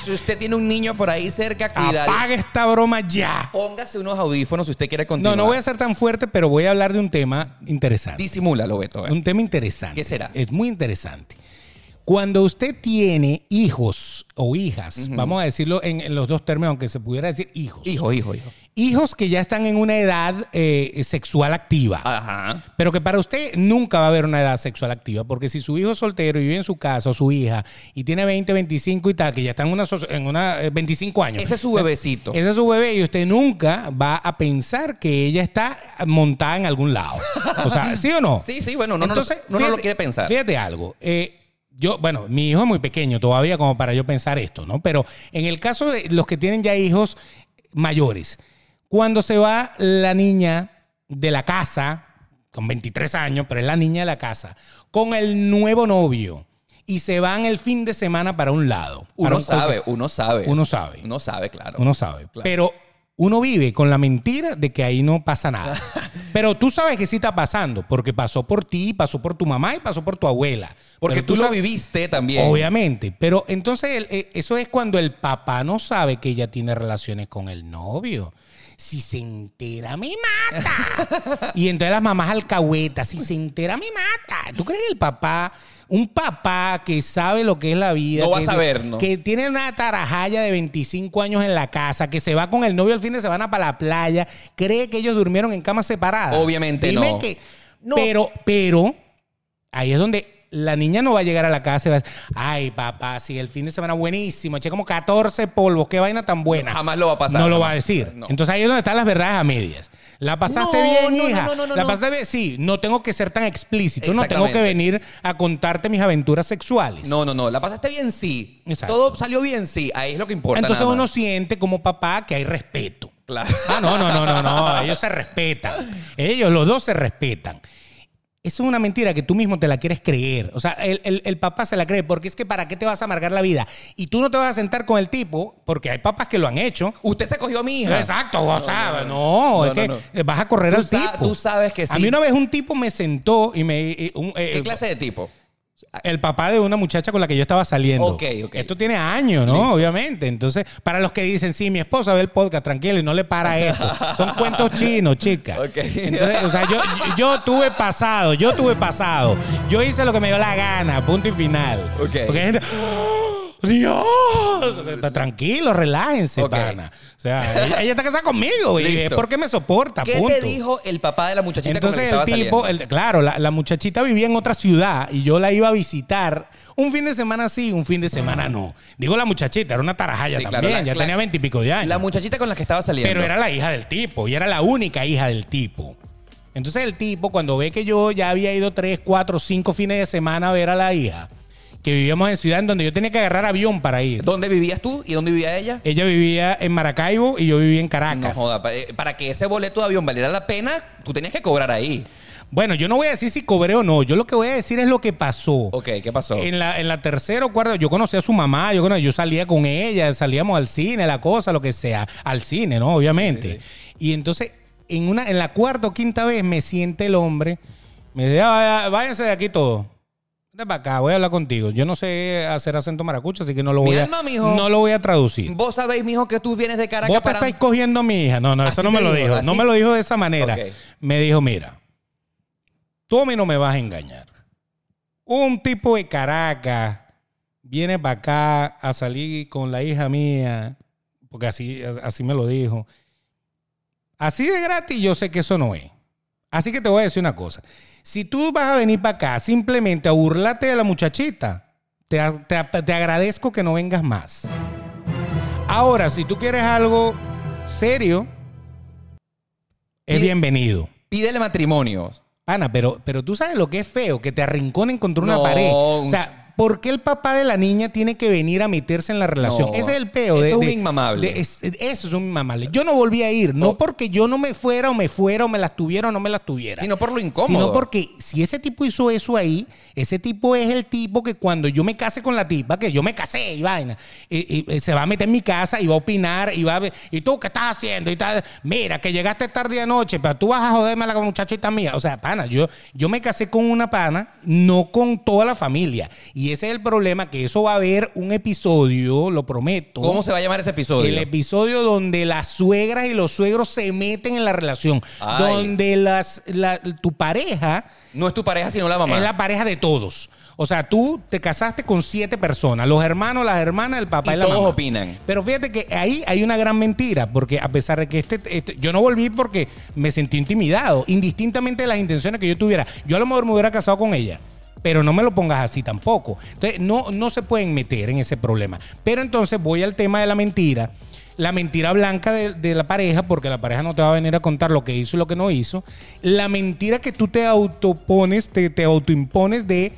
si usted tiene un niño por ahí cerca, cuidado. Apaga esta broma ya. Póngase unos audífonos si usted quiere No, continuar. no voy a ser tan fuerte, pero voy a hablar de un tema interesante. Disimúlalo, Beto. Un tema interesante. ¿Qué será? Es muy interesante. Cuando usted tiene hijos o hijas, vamos a decirlo en, en los dos términos, aunque se pudiera decir hijos. Hijo, hijo, hijo. Hijos que ya están en una edad eh, sexual activa. Ajá. Pero que para usted nunca va a haber una edad sexual activa, porque si su hijo es soltero y vive en su casa o su hija y tiene 20, 25 y tal, que ya está en una, en una eh, 25 años. Ese es su bebecito. Ese es su bebé y usted nunca va a pensar que ella está montada en algún lado. O sea, ¿sí o no? [laughs] Sí, sí, bueno, no, no, no, no, no fíjate- lo quiere pensar. Fíjate algo. eh, yo, bueno, mi hijo es muy pequeño todavía como para yo pensar esto, ¿no? Pero en el caso de los que tienen ya hijos mayores, cuando se va la niña de la casa, con 23 años, pero es la niña de la casa, con el nuevo novio y se van el fin de semana para un lado. Uno un- sabe, uno sabe. Uno sabe. Uno sabe, claro. Uno sabe. Claro. Pero uno vive con la mentira de que ahí no pasa nada. [laughs] Pero tú sabes que sí está pasando, porque pasó por ti, pasó por tu mamá y pasó por tu abuela. Porque Pero tú, lo viviste también. Obviamente. Pero entonces eh, eso es cuando el papá no sabe que ella tiene relaciones con el novio. Si se entera, me mata. [laughs] y entonces las mamás alcahuetas, si se entera, me mata. ¿Tú crees que el papá, un papá que sabe lo que es la vida, No va a que- saber, ¿no? que tiene una tarajaya de 25 años en la casa, que se va con el novio el fin de semana para la playa, cree que ellos durmieron en camas separadas? Obviamente Dime no. que... No. Pero, pero, ahí es donde la niña no va a llegar a la casa y va a decir, ay, papá, si el fin de semana buenísimo, eché como 14 polvos, qué vaina tan buena. Jamás lo va a pasar, No lo jamás. va a decir. No. Entonces ahí es donde están las verdades a medias. ¿La pasaste No, bien, no, no, hija? no, no, no, ¿La no. pasaste bien? Sí, no tengo que ser tan explícito, no tengo que Exactamente. venir a contarte mis aventuras sexuales. No, no, no. ¿La pasaste bien? Sí. Exacto. Todo salió bien? Sí. Ahí es lo que importa. Entonces nada uno más. siente como papá que hay respeto. Claro. Ah, no, no, no, no, no. Ellos se respetan. [laughs] Ellos, los dos se respetan. Eso es una mentira que tú mismo te la quieres creer. O sea, el, el- el papá se la cree porque es que ¿para qué te vas a amargar la vida? Y tú no te vas a sentar con el tipo, porque hay papás que lo han hecho. Usted se cogió a mi hija. Exacto, o sea, no, no, es no, que no. vas a correr al tipo. tú sabes que sí. A mí una vez un tipo me sentó y me... y un- eh, ¿Qué clase de tipo? El papá de una muchacha con la que yo estaba saliendo. Ok, ok. Esto tiene años, ¿no? Obviamente. Entonces, para los que dicen, sí, mi esposa ve el podcast tranquilo y no le para esto. Son [laughs] cuentos chinos, chica. Ok. Entonces, o sea, yo, yo tuve pasado, yo tuve pasado. Yo hice lo que me dio la gana, punto y final. Ok. Porque hay gente. ¡Oh, ¡Dios! Tranquilo, relájense, Ok. pana. O sea, ella, ella está casada conmigo y es Listo. porque me soporta, ¿Qué punto. te dijo el papá de la muchachita Entonces con la el que estaba tipo, saliendo? el- claro, la, la muchachita vivía en otra ciudad y yo la iba a visitar un fin de semana sí, un fin de semana no. Digo la muchachita, era una tarajaya Sí, claro, también, la- ya la- tenía veintipico de años. La muchachita con la que estaba saliendo. pero era la hija del tipo y era la única hija del tipo. Entonces el tipo, cuando ve que yo ya había ido tres, cuatro, cinco fines de semana a ver a la hija, que vivíamos en ciudad en donde yo tenía que agarrar avión para ir. ¿Dónde vivías tú y dónde vivía ella? Ella vivía en Maracaibo y yo vivía en No Caracas. joda, pa- eh, para que ese boleto de avión valiera la pena, tú tenías que cobrar ahí. Bueno, yo no voy a decir si cobré o no. Yo lo que voy a decir es lo que pasó. Ok, ¿qué pasó? En la, en la tercera o cuarta, yo conocí a su mamá, yo, yo salía con ella, salíamos al cine, la cosa, lo que sea. Al cine, ¿no? Obviamente. Y entonces, en, una, en la cuarta o quinta vez me siente el hombre, me dice, "Ah, váyanse de aquí todos. Vente para acá, voy a hablar contigo. Yo no sé hacer acento maracucho, así que no lo Mi voy a, alma, mijo. no lo voy a traducir. Vos sabéis, mijo, que tú vienes de Caracas Vos te para... estáis cogiendo a mi hija. No, no, eso no me lo dijo, así No me lo dijo de esa manera. Me dijo, mira, tú a mí no me vas a engañar. Un tipo de Caracas viene para acá a salir con la hija mía, porque así, así me lo dijo. Así de gratis yo sé que eso no es. Así que te voy a decir una cosa. Si tú vas a venir para acá simplemente a burlarte de la muchachita, te, te- te agradezco que no vengas más. Ahora, si tú quieres algo serio, es Y- bienvenido. Pídele matrimonio. Ana, pero, pero tú sabes lo que es feo, que te arrinconen contra una No, pared. O sea, ¿por qué el papá de la niña tiene que venir a meterse en la relación? No, Ese es el peo. eso de- es un de- inmamable. de- es- eso es un inmamable. Yo no volví a ir, no porque yo no me fuera o me fuera o me las tuviera o no me las tuviera. Sino por lo incómodo. Sino porque si ese tipo hizo eso ahí, ese tipo es el tipo que cuando yo me case con la tipa, que yo me casé y vaina, y, y- y se va a meter en mi casa y va a opinar y va a ver, ¿y tú qué estás haciendo? Y tal, mira, que llegaste tarde anoche, pero tú vas a joderme a la muchachita mía. O sea, pana, yo, yo me casé con una pana, no con toda la familia. Y ese es el problema, que eso va a haber un episodio, lo prometo. ¿Cómo se va a llamar ese episodio? El episodio donde las suegras y los suegros se meten en la relación. Ay. Donde las, la- tu pareja No es tu pareja, sino la mamá. es la pareja de todos. O sea, tú te casaste con siete personas, los hermanos, las hermanas, el papá y, Y la todos mamá. opinan. Pero fíjate que ahí hay una gran mentira, porque a pesar de que este, este- yo no volví porque me sentí intimidado, indistintamente de las intenciones que yo tuviera. Yo a lo mejor me hubiera casado con ella. Pero no me lo pongas así tampoco. Entonces, no, no se pueden meter en ese problema. Pero entonces voy al tema de la mentira. La mentira blanca de, de la pareja, porque la pareja no te va a venir a contar lo que hizo y lo que no hizo. La mentira que tú te autopones, te, te autoimpones de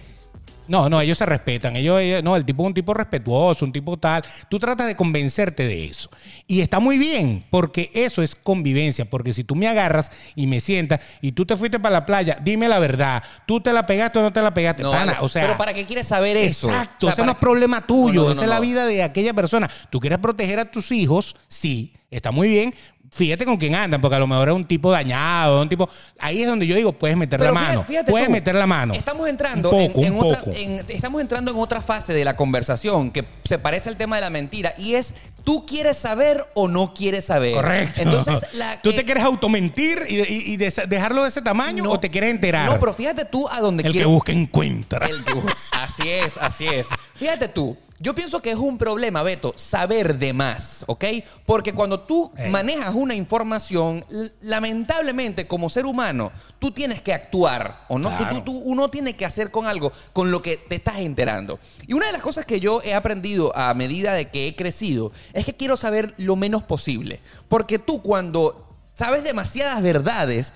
no, no, ellos se respetan. Ellos, ellos- no, el tipo es un tipo respetuoso, un tipo tal. Tú tratas de convencerte de eso. Y está muy bien, porque eso es convivencia. Porque si tú me agarras y me sientas y tú te fuiste para la playa, dime la verdad. ¿Tú te la pegaste o no te la pegaste? No, Pana, o sea, pero ¿para qué quieres saber eso? Exacto, O sea, ese no es problema tuyo, No, no, no, esa es la vida de aquella persona. Tú quieres proteger a tus hijos, sí, está muy bien. Fíjate con quién andan, porque a lo mejor es un tipo dañado, un tipo. Ahí es donde yo digo, puedes meter Pero la fíjate- mano. fíjate puedes tú, meter la mano. Estamos entrando, Un poco, en, en un otra, poco. en- estamos entrando en otra fase de la conversación que se parece al tema de la mentira y es tú quieres saber o no quieres saber. Correcto. Entonces, [laughs] la, ¿Tú eh, te quieres automentir y, y- dejarlo de ese tamaño no- o te quieres enterar? No, pero fíjate tú a donde El que busca encuentra. El así es, así es. [laughs] Fíjate tú, yo pienso que es un problema, Beto, saber de más, ¿ok? Porque cuando tú manejas una información, lamentablemente como ser humano, tú tienes que actuar, ¿o no? Tú- Claro. tú- tú- uno tiene que hacer con algo, con lo que te estás enterando. Y una de las cosas que yo he aprendido a medida de que he crecido es que quiero saber lo menos posible. Porque tú cuando sabes demasiadas verdades,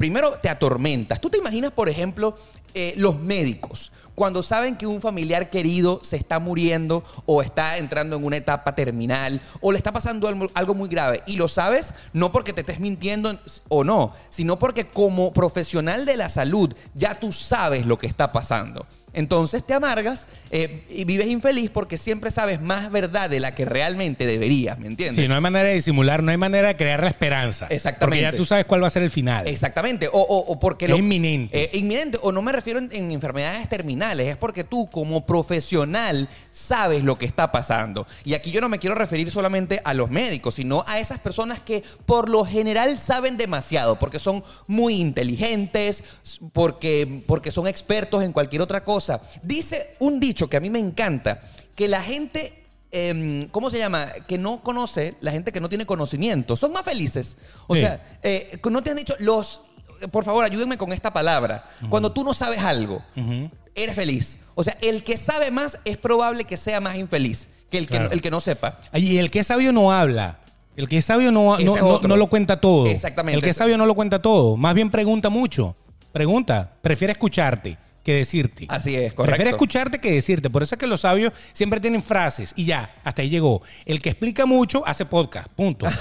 primero te atormentas. ¿Tú te imaginas, por ejemplo, eh, los médicos, cuando saben que un familiar querido se está muriendo o está entrando en una etapa terminal o le está pasando algo, algo muy grave y lo sabes no porque te estés mintiendo o no, sino porque como profesional de la salud ya tú sabes lo que está pasando. Entonces te amargas eh, y vives infeliz porque siempre sabes más verdad de la que realmente deberías, ¿me entiendes? Sí, no hay manera de disimular, no hay manera de crear la esperanza. Exactamente. Porque ya tú sabes cuál va a ser el final. Exactamente. O, o- o porque Es inminente. Eh, inminente. O no me refiero en, en enfermedades terminales. Es porque tú, como profesional, sabes lo que está pasando. Y aquí yo no me quiero referir solamente a los médicos, sino a esas personas que por lo general saben demasiado, porque son muy inteligentes, porque, porque son expertos en cualquier otra cosa. Dice un dicho que a mí me encanta, que la gente em, ¿cómo se llama? Que no conoce, la gente que no tiene conocimiento, son más felices. O Sí. sea, eh, no te han dicho los, por favor, ayúdenme con esta palabra. Cuando tú no sabes algo, eres feliz. O sea, el que sabe más es probable que sea más infeliz que el que, Claro. el que no sepa. Y el que es sabio no habla. El que es sabio no, no, es no- no lo cuenta todo. Exactamente. El que es sabio no lo cuenta todo. Más bien pregunta mucho. Pregunta. Prefiere escucharte que decirte. Así es, correcto. Prefiere escucharte que decirte. Por eso es que los sabios siempre tienen frases y ya, hasta ahí llegó. El que explica mucho hace podcast. Punto. [laughs]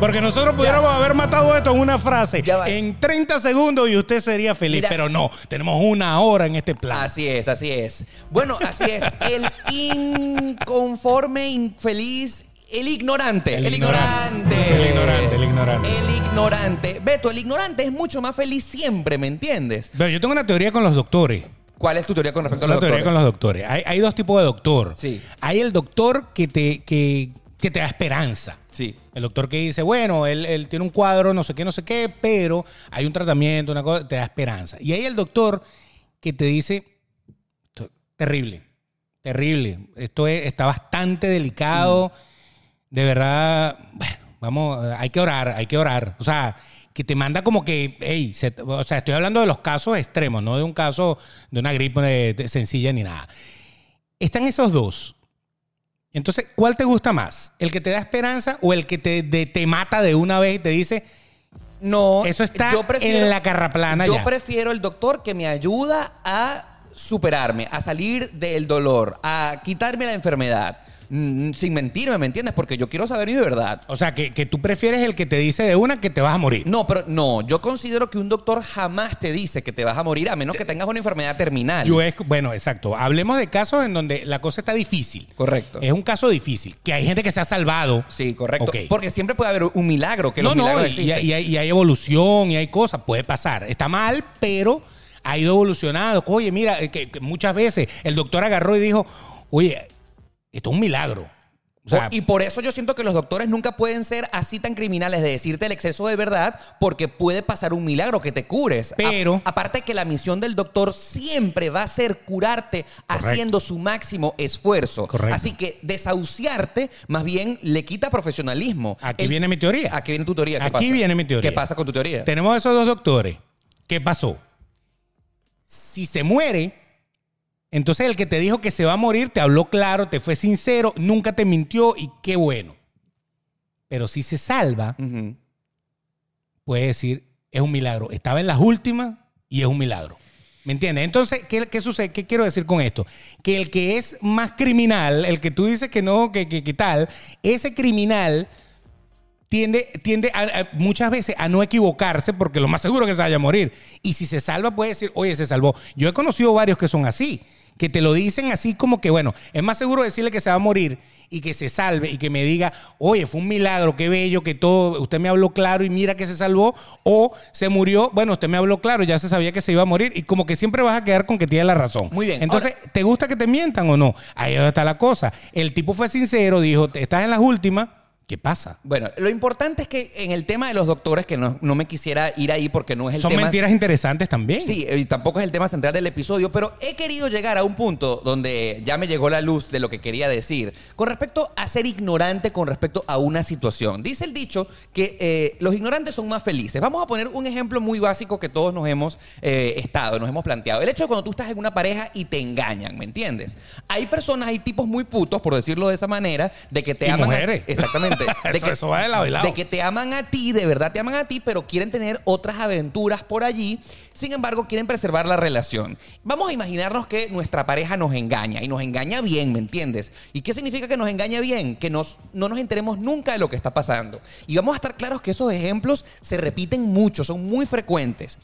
Porque nosotros pudiéramos haber matado esto en una frase en 30 segundos y usted sería feliz. Mira. pero no, tenemos una hora en este plan. Así es, así es. Bueno, así es. El inconforme, infeliz, el ignorante. El El, ignorante. ignorante. El ignorante, el ignorante. El ignorante. Beto, el ignorante es mucho más feliz siempre, ¿me entiendes? Pero yo tengo una teoría con los doctores. ¿Cuál es tu teoría con respecto a los teoría doctores? con los doctores. Hay, hay dos tipos de doctor. Sí. Hay el doctor que te, que, que te da esperanza. Sí. El doctor que dice, bueno, él, él tiene un cuadro, no sé qué, no sé qué, pero hay un tratamiento, una cosa, te da esperanza. Y hay el doctor que te dice, "Esto- terrible, terrible, esto es- está bastante delicado, de verdad, bueno, vamos, hay que orar, hay que orar. O sea, que te manda como que, hey, se- o sea, estoy hablando de los casos extremos, no de un caso de una gripe de- sencilla ni nada. Están esos dos. Entonces, ¿cuál te gusta más? ¿El que te da esperanza o el que te, de- te mata de una vez y te dice, No. Eso está yo prefiero- en la carraplana Yo ya. prefiero el doctor que me ayuda a superarme, a salir del dolor, a quitarme la enfermedad. Mm, Sin mentirme, ¿me entiendes? Porque yo quiero saber mi verdad. o sea, que, que tú prefieres el que te dice de una que te vas a morir? No, pero no, yo considero que un doctor jamás te dice que te vas a morir a menos que tengas una enfermedad terminal. Yo es, bueno, exacto. Hablemos de casos en donde la cosa está difícil. Correcto. Es un caso difícil, que hay gente que se ha salvado. Sí, correcto. Porque siempre puede haber un milagro, que no, los no, milagros y, existen. y hay, y hay evolución y hay cosas, puede pasar. Está mal, pero ha ido evolucionando. Oye, mira, eh, que, que muchas veces el doctor agarró y dijo, oye, esto es un milagro. O sea, Por- y por eso yo siento que los doctores nunca pueden ser así tan criminales de decirte el exceso de verdad, porque puede pasar un milagro que te cures. A- Pero- aparte que la misión del doctor siempre va a ser curarte haciendo su máximo esfuerzo. Correcto. Así que desahuciarte más bien le quita profesionalismo. Aquí viene mi teoría. Aquí viene tu teoría. ¿Qué Aquí pasa? viene mi teoría. ¿Qué pasa con tu teoría? tenemos esos dos doctores. ¿Qué pasó? Si se muere, entonces el que te dijo que se va a morir te habló claro, te fue sincero, nunca te mintió y qué bueno. Pero si se salva, puede decir, es un milagro. Estaba en las últimas y es un milagro. ¿Me entiendes? Entonces, ¿qué, qué sucede? ¿Qué quiero decir con esto? Que el que es más criminal, el que tú dices que no, que, que, que tal, ese criminal tiende, tiende a- a- muchas veces a no equivocarse porque lo más seguro es que se vaya a morir. Y si se salva, puede decir, oye, se salvó. Yo he conocido varios que son así, que te lo dicen así como que, bueno, es más seguro decirle que se va a morir y que se salve y que me diga, oye, fue un milagro, qué bello, que todo, usted me habló claro y mira que se salvó, o se murió, bueno, usted me habló claro, ya se sabía que se iba a morir y como que siempre vas a quedar con que tiene la razón. Muy bien. Entonces, ¿te gusta que te mientan o no? Ahí está la cosa. El tipo fue sincero, dijo, estás en las últimas, ¿qué pasa? Bueno, lo importante es que en el tema de los doctores, que no, no me quisiera ir ahí porque no es el Son tema. mentiras interesantes también. Sí, y tampoco es el tema central del episodio, pero he querido llegar a un punto donde ya me llegó la luz de lo que quería decir con respecto a ser ignorante con respecto a una situación. Dice el dicho que eh, los ignorantes son más felices. Vamos a poner un ejemplo muy básico que todos nos hemos eh, estado, nos hemos planteado. El hecho de cuando tú estás en una pareja y te engañan, ¿me entiendes? Hay personas, hay tipos muy putos, por decirlo de esa manera, de que te Y aman. a- mujeres. exactamente. [laughs] De Eso- que, eso va de lado y lado. de que te aman a ti, de verdad te aman a ti, pero quieren tener otras aventuras por allí. Sin embargo, quieren preservar la relación. Vamos a imaginarnos que nuestra pareja nos engaña y nos engaña bien, ¿me entiendes? ¿Y qué significa que nos engaña bien? Que nos, no nos enteremos nunca de lo que está pasando. Y vamos a estar claros que esos ejemplos se repiten mucho, son muy frecuentes.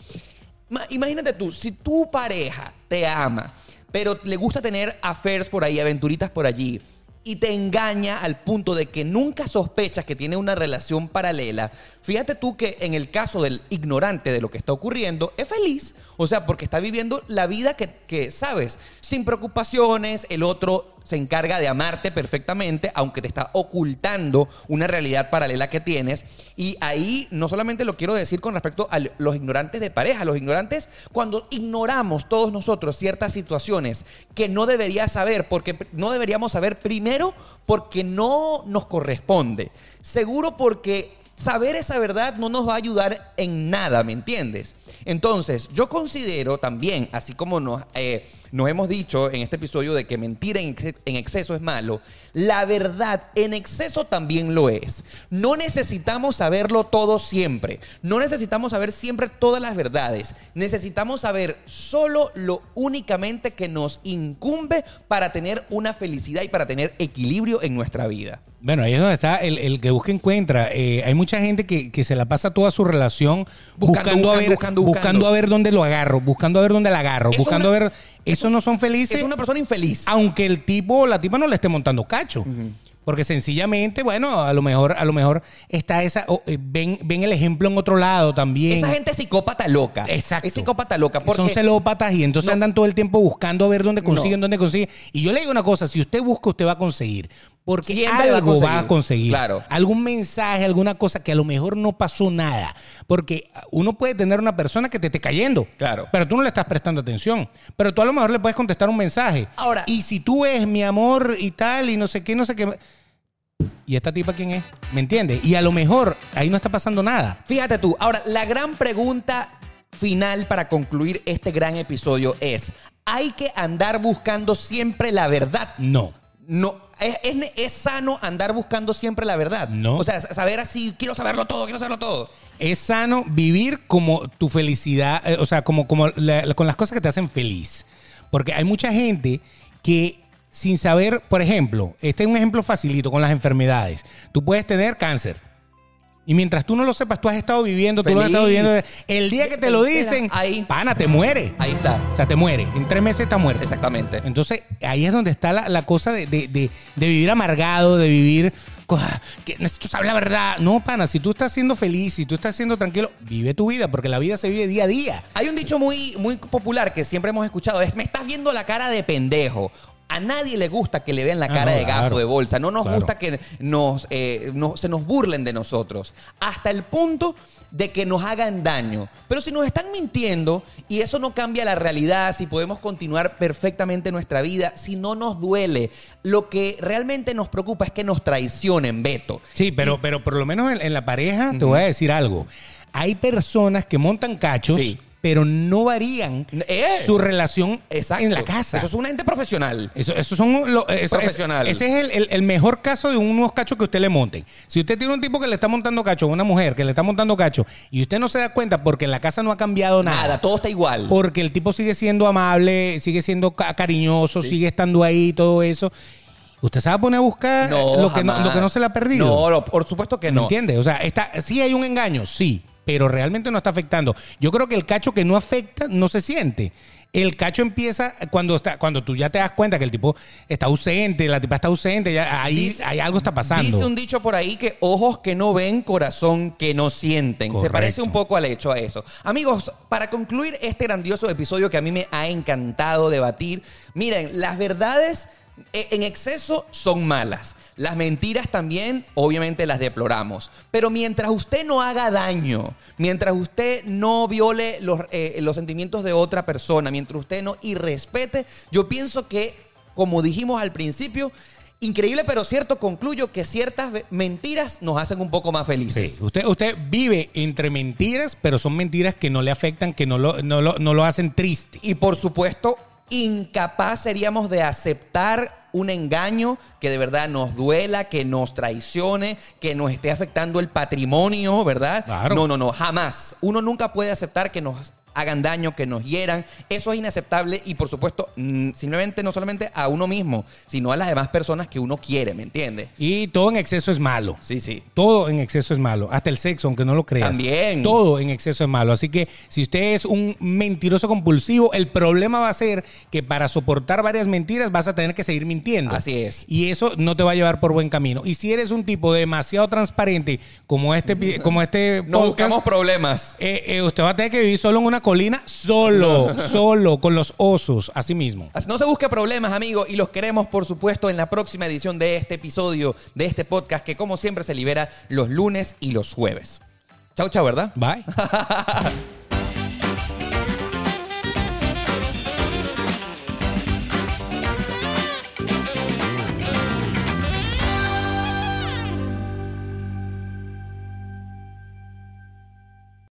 Ma- Imagínate tú, si tu pareja te ama, pero le gusta tener affairs por ahí, aventuritas por allí, y te engaña al punto de que nunca sospechas que tiene una relación paralela, fíjate tú que en el caso del ignorante de lo que está ocurriendo, es feliz. O sea, porque está viviendo la vida que, sabes, sin preocupaciones, el otro se encarga de amarte perfectamente, aunque te está ocultando una realidad paralela que tienes. Y ahí no solamente lo quiero decir con respecto a los ignorantes de pareja, los ignorantes cuando ignoramos todos nosotros ciertas situaciones que no debería saber, porque no deberíamos saber primero porque no nos corresponde. Seguro porque saber esa verdad no nos va a ayudar en nada, ¿me entiendes? Entonces, yo considero también, así como nos, eh, nos hemos dicho en este episodio de que mentir en, ex- en exceso es malo, la verdad en exceso también lo es. No necesitamos saberlo todo siempre. No necesitamos saber siempre todas las verdades. Necesitamos saber solo lo únicamente que nos incumbe para tener una felicidad y para tener equilibrio en nuestra vida. Bueno, ahí es donde está el, el que busca encuentra. Eh, hay mucha gente que, que se la pasa toda su relación Buscando, buscando, a buscando, ver, buscando, buscando. buscando a ver dónde lo agarro, buscando a ver dónde la agarro, Es buscando una- a ver. Eso no son felices. Es una persona infeliz. aunque el tipo o la tipa no le esté montando cacho. Porque sencillamente, bueno, a lo mejor, a lo mejor está esa, eh, ven, ven el ejemplo en otro lado también. Esa gente es psicópata loca. Exacto. Es psicópata loca. Porque Son celópatas y entonces No. andan todo el tiempo buscando a ver dónde consiguen, No. dónde consiguen. Y yo le digo una cosa, si usted busca, usted va a conseguir. Porque Siempre va a algo va a conseguir. conseguir. Claro. Algún mensaje, alguna cosa que a lo mejor no pasó nada. Porque uno puede tener una persona que te esté cayendo. Claro. Pero tú no le estás prestando atención. Pero tú a lo mejor le puedes contestar un mensaje. Ahora- Y si tú es mi amor y tal, y no sé qué, no sé qué. ¿Y esta tipa quién es? ¿Me entiendes? Y a lo mejor ahí no está pasando nada. Fíjate tú, ahora la gran pregunta final para concluir este gran episodio es, ¿hay que andar buscando siempre la verdad? No. No, es, es- es sano andar buscando siempre la verdad. No. O sea, saber así, quiero saberlo todo, quiero saberlo todo. Es sano vivir como tu felicidad, eh, o sea, como, como la- con las cosas que te hacen feliz. Porque hay mucha gente que sin saber, por ejemplo, este es un ejemplo facilito con las enfermedades. Tú puedes tener cáncer. Y mientras tú no lo sepas, tú has estado viviendo, tú lo has estado viviendo. El día que te lo dicen, Ahí. pana, te muere. Ahí está. O sea, te muere. En tres meses está muerto. Exactamente. Entonces, ahí es donde está la, la cosa de, de- de- de vivir amargado, de vivir. Que necesito saber la verdad. No, pana, si tú estás siendo feliz, si tú estás siendo tranquilo, vive tu vida, porque la vida se vive día a día. Hay un dicho muy, muy popular que siempre hemos escuchado, es, me estás viendo la cara de pendejo. A nadie le gusta que le vean la Ah, cara no, de gafo claro. de bolsa. No nos Claro. gusta que nos, eh, se nos burlen de nosotros. Hasta el punto de que nos hagan daño. Pero si nos están mintiendo y eso no cambia la realidad, si podemos continuar perfectamente nuestra vida, si no nos duele, lo que realmente nos preocupa es que nos traicionen, Beto. Sí, pero, pero por lo menos en, en la pareja, te voy a decir algo. Hay personas que montan cachos, Sí. Pero no varían Eh. su relación Exacto. en la casa. Eso es una gente profesional. Eso, eso son lo- eso- Profesional. Ese es el, el- el mejor caso de unos cachos que usted le monte. Si usted tiene un tipo que le está montando cacho, una mujer que le está montando cacho, y usted no se da cuenta porque en la casa no ha cambiado nada. Nada, todo está igual. Porque el tipo sigue siendo amable, sigue siendo ca- cariñoso, sigue estando ahí, todo eso. Usted se va a poner a buscar No, lo, que no, lo que no se le ha perdido. No, lo- por supuesto que ¿Me no. entiendes? O sea, está, sí hay un engaño, sí, pero realmente no está afectando. Yo creo que el cacho que no afecta no se siente. El cacho empieza cuando está, cuando tú ya te das cuenta que el tipo está ausente, la tipa está ausente, ya, ahí, Dice- ahí algo está pasando. Dice un dicho por ahí que ojos que no ven, corazón que no sienten. Se parece un poco al hecho a eso. Amigos, para concluir este grandioso episodio que a mí me ha encantado debatir, miren, las verdades en exceso son malas. Las mentiras también, obviamente, las deploramos. Pero mientras usted no haga daño, mientras usted no viole los, eh, los sentimientos de otra persona, mientras usted no irrespete, yo pienso que, como dijimos al principio, Increíble pero cierto, concluyo que ciertas mentiras nos hacen un poco más felices. Sí, Usted, usted vive entre mentiras, pero son mentiras que no le afectan, que no lo, no lo, no lo hacen triste. Y por supuesto, incapaz seríamos de aceptar un engaño que de verdad nos duela, que nos traicione, que nos esté afectando el patrimonio, ¿verdad? Claro. No, no, no, jamás. Uno nunca puede aceptar que nos hagan daño, que nos hieran. Eso es inaceptable y por supuesto, mm, simplemente no solamente a uno mismo, sino a las demás personas que uno quiere, ¿me entiendes? Y todo en exceso es malo. Sí, sí. Todo en exceso es malo. Hasta el sexo, aunque no lo creas. También. Todo en exceso es malo. Así que si usted es un mentiroso compulsivo, el problema va a ser que para soportar varias mentiras vas a tener que seguir mintiendo. Así es. Y eso no te va a llevar por buen camino. Y si eres un tipo demasiado transparente como este, [laughs] como este No podcast, buscamos problemas. eh, eh, usted va a tener que vivir solo en una colina, solo, [laughs] solo, con los osos, así mismo. No se busque problemas, amigos, y los queremos, por supuesto, en la próxima edición de este episodio, de este podcast, que como siempre se libera los lunes y los jueves. Chau, chau, ¿verdad? Bye. [laughs]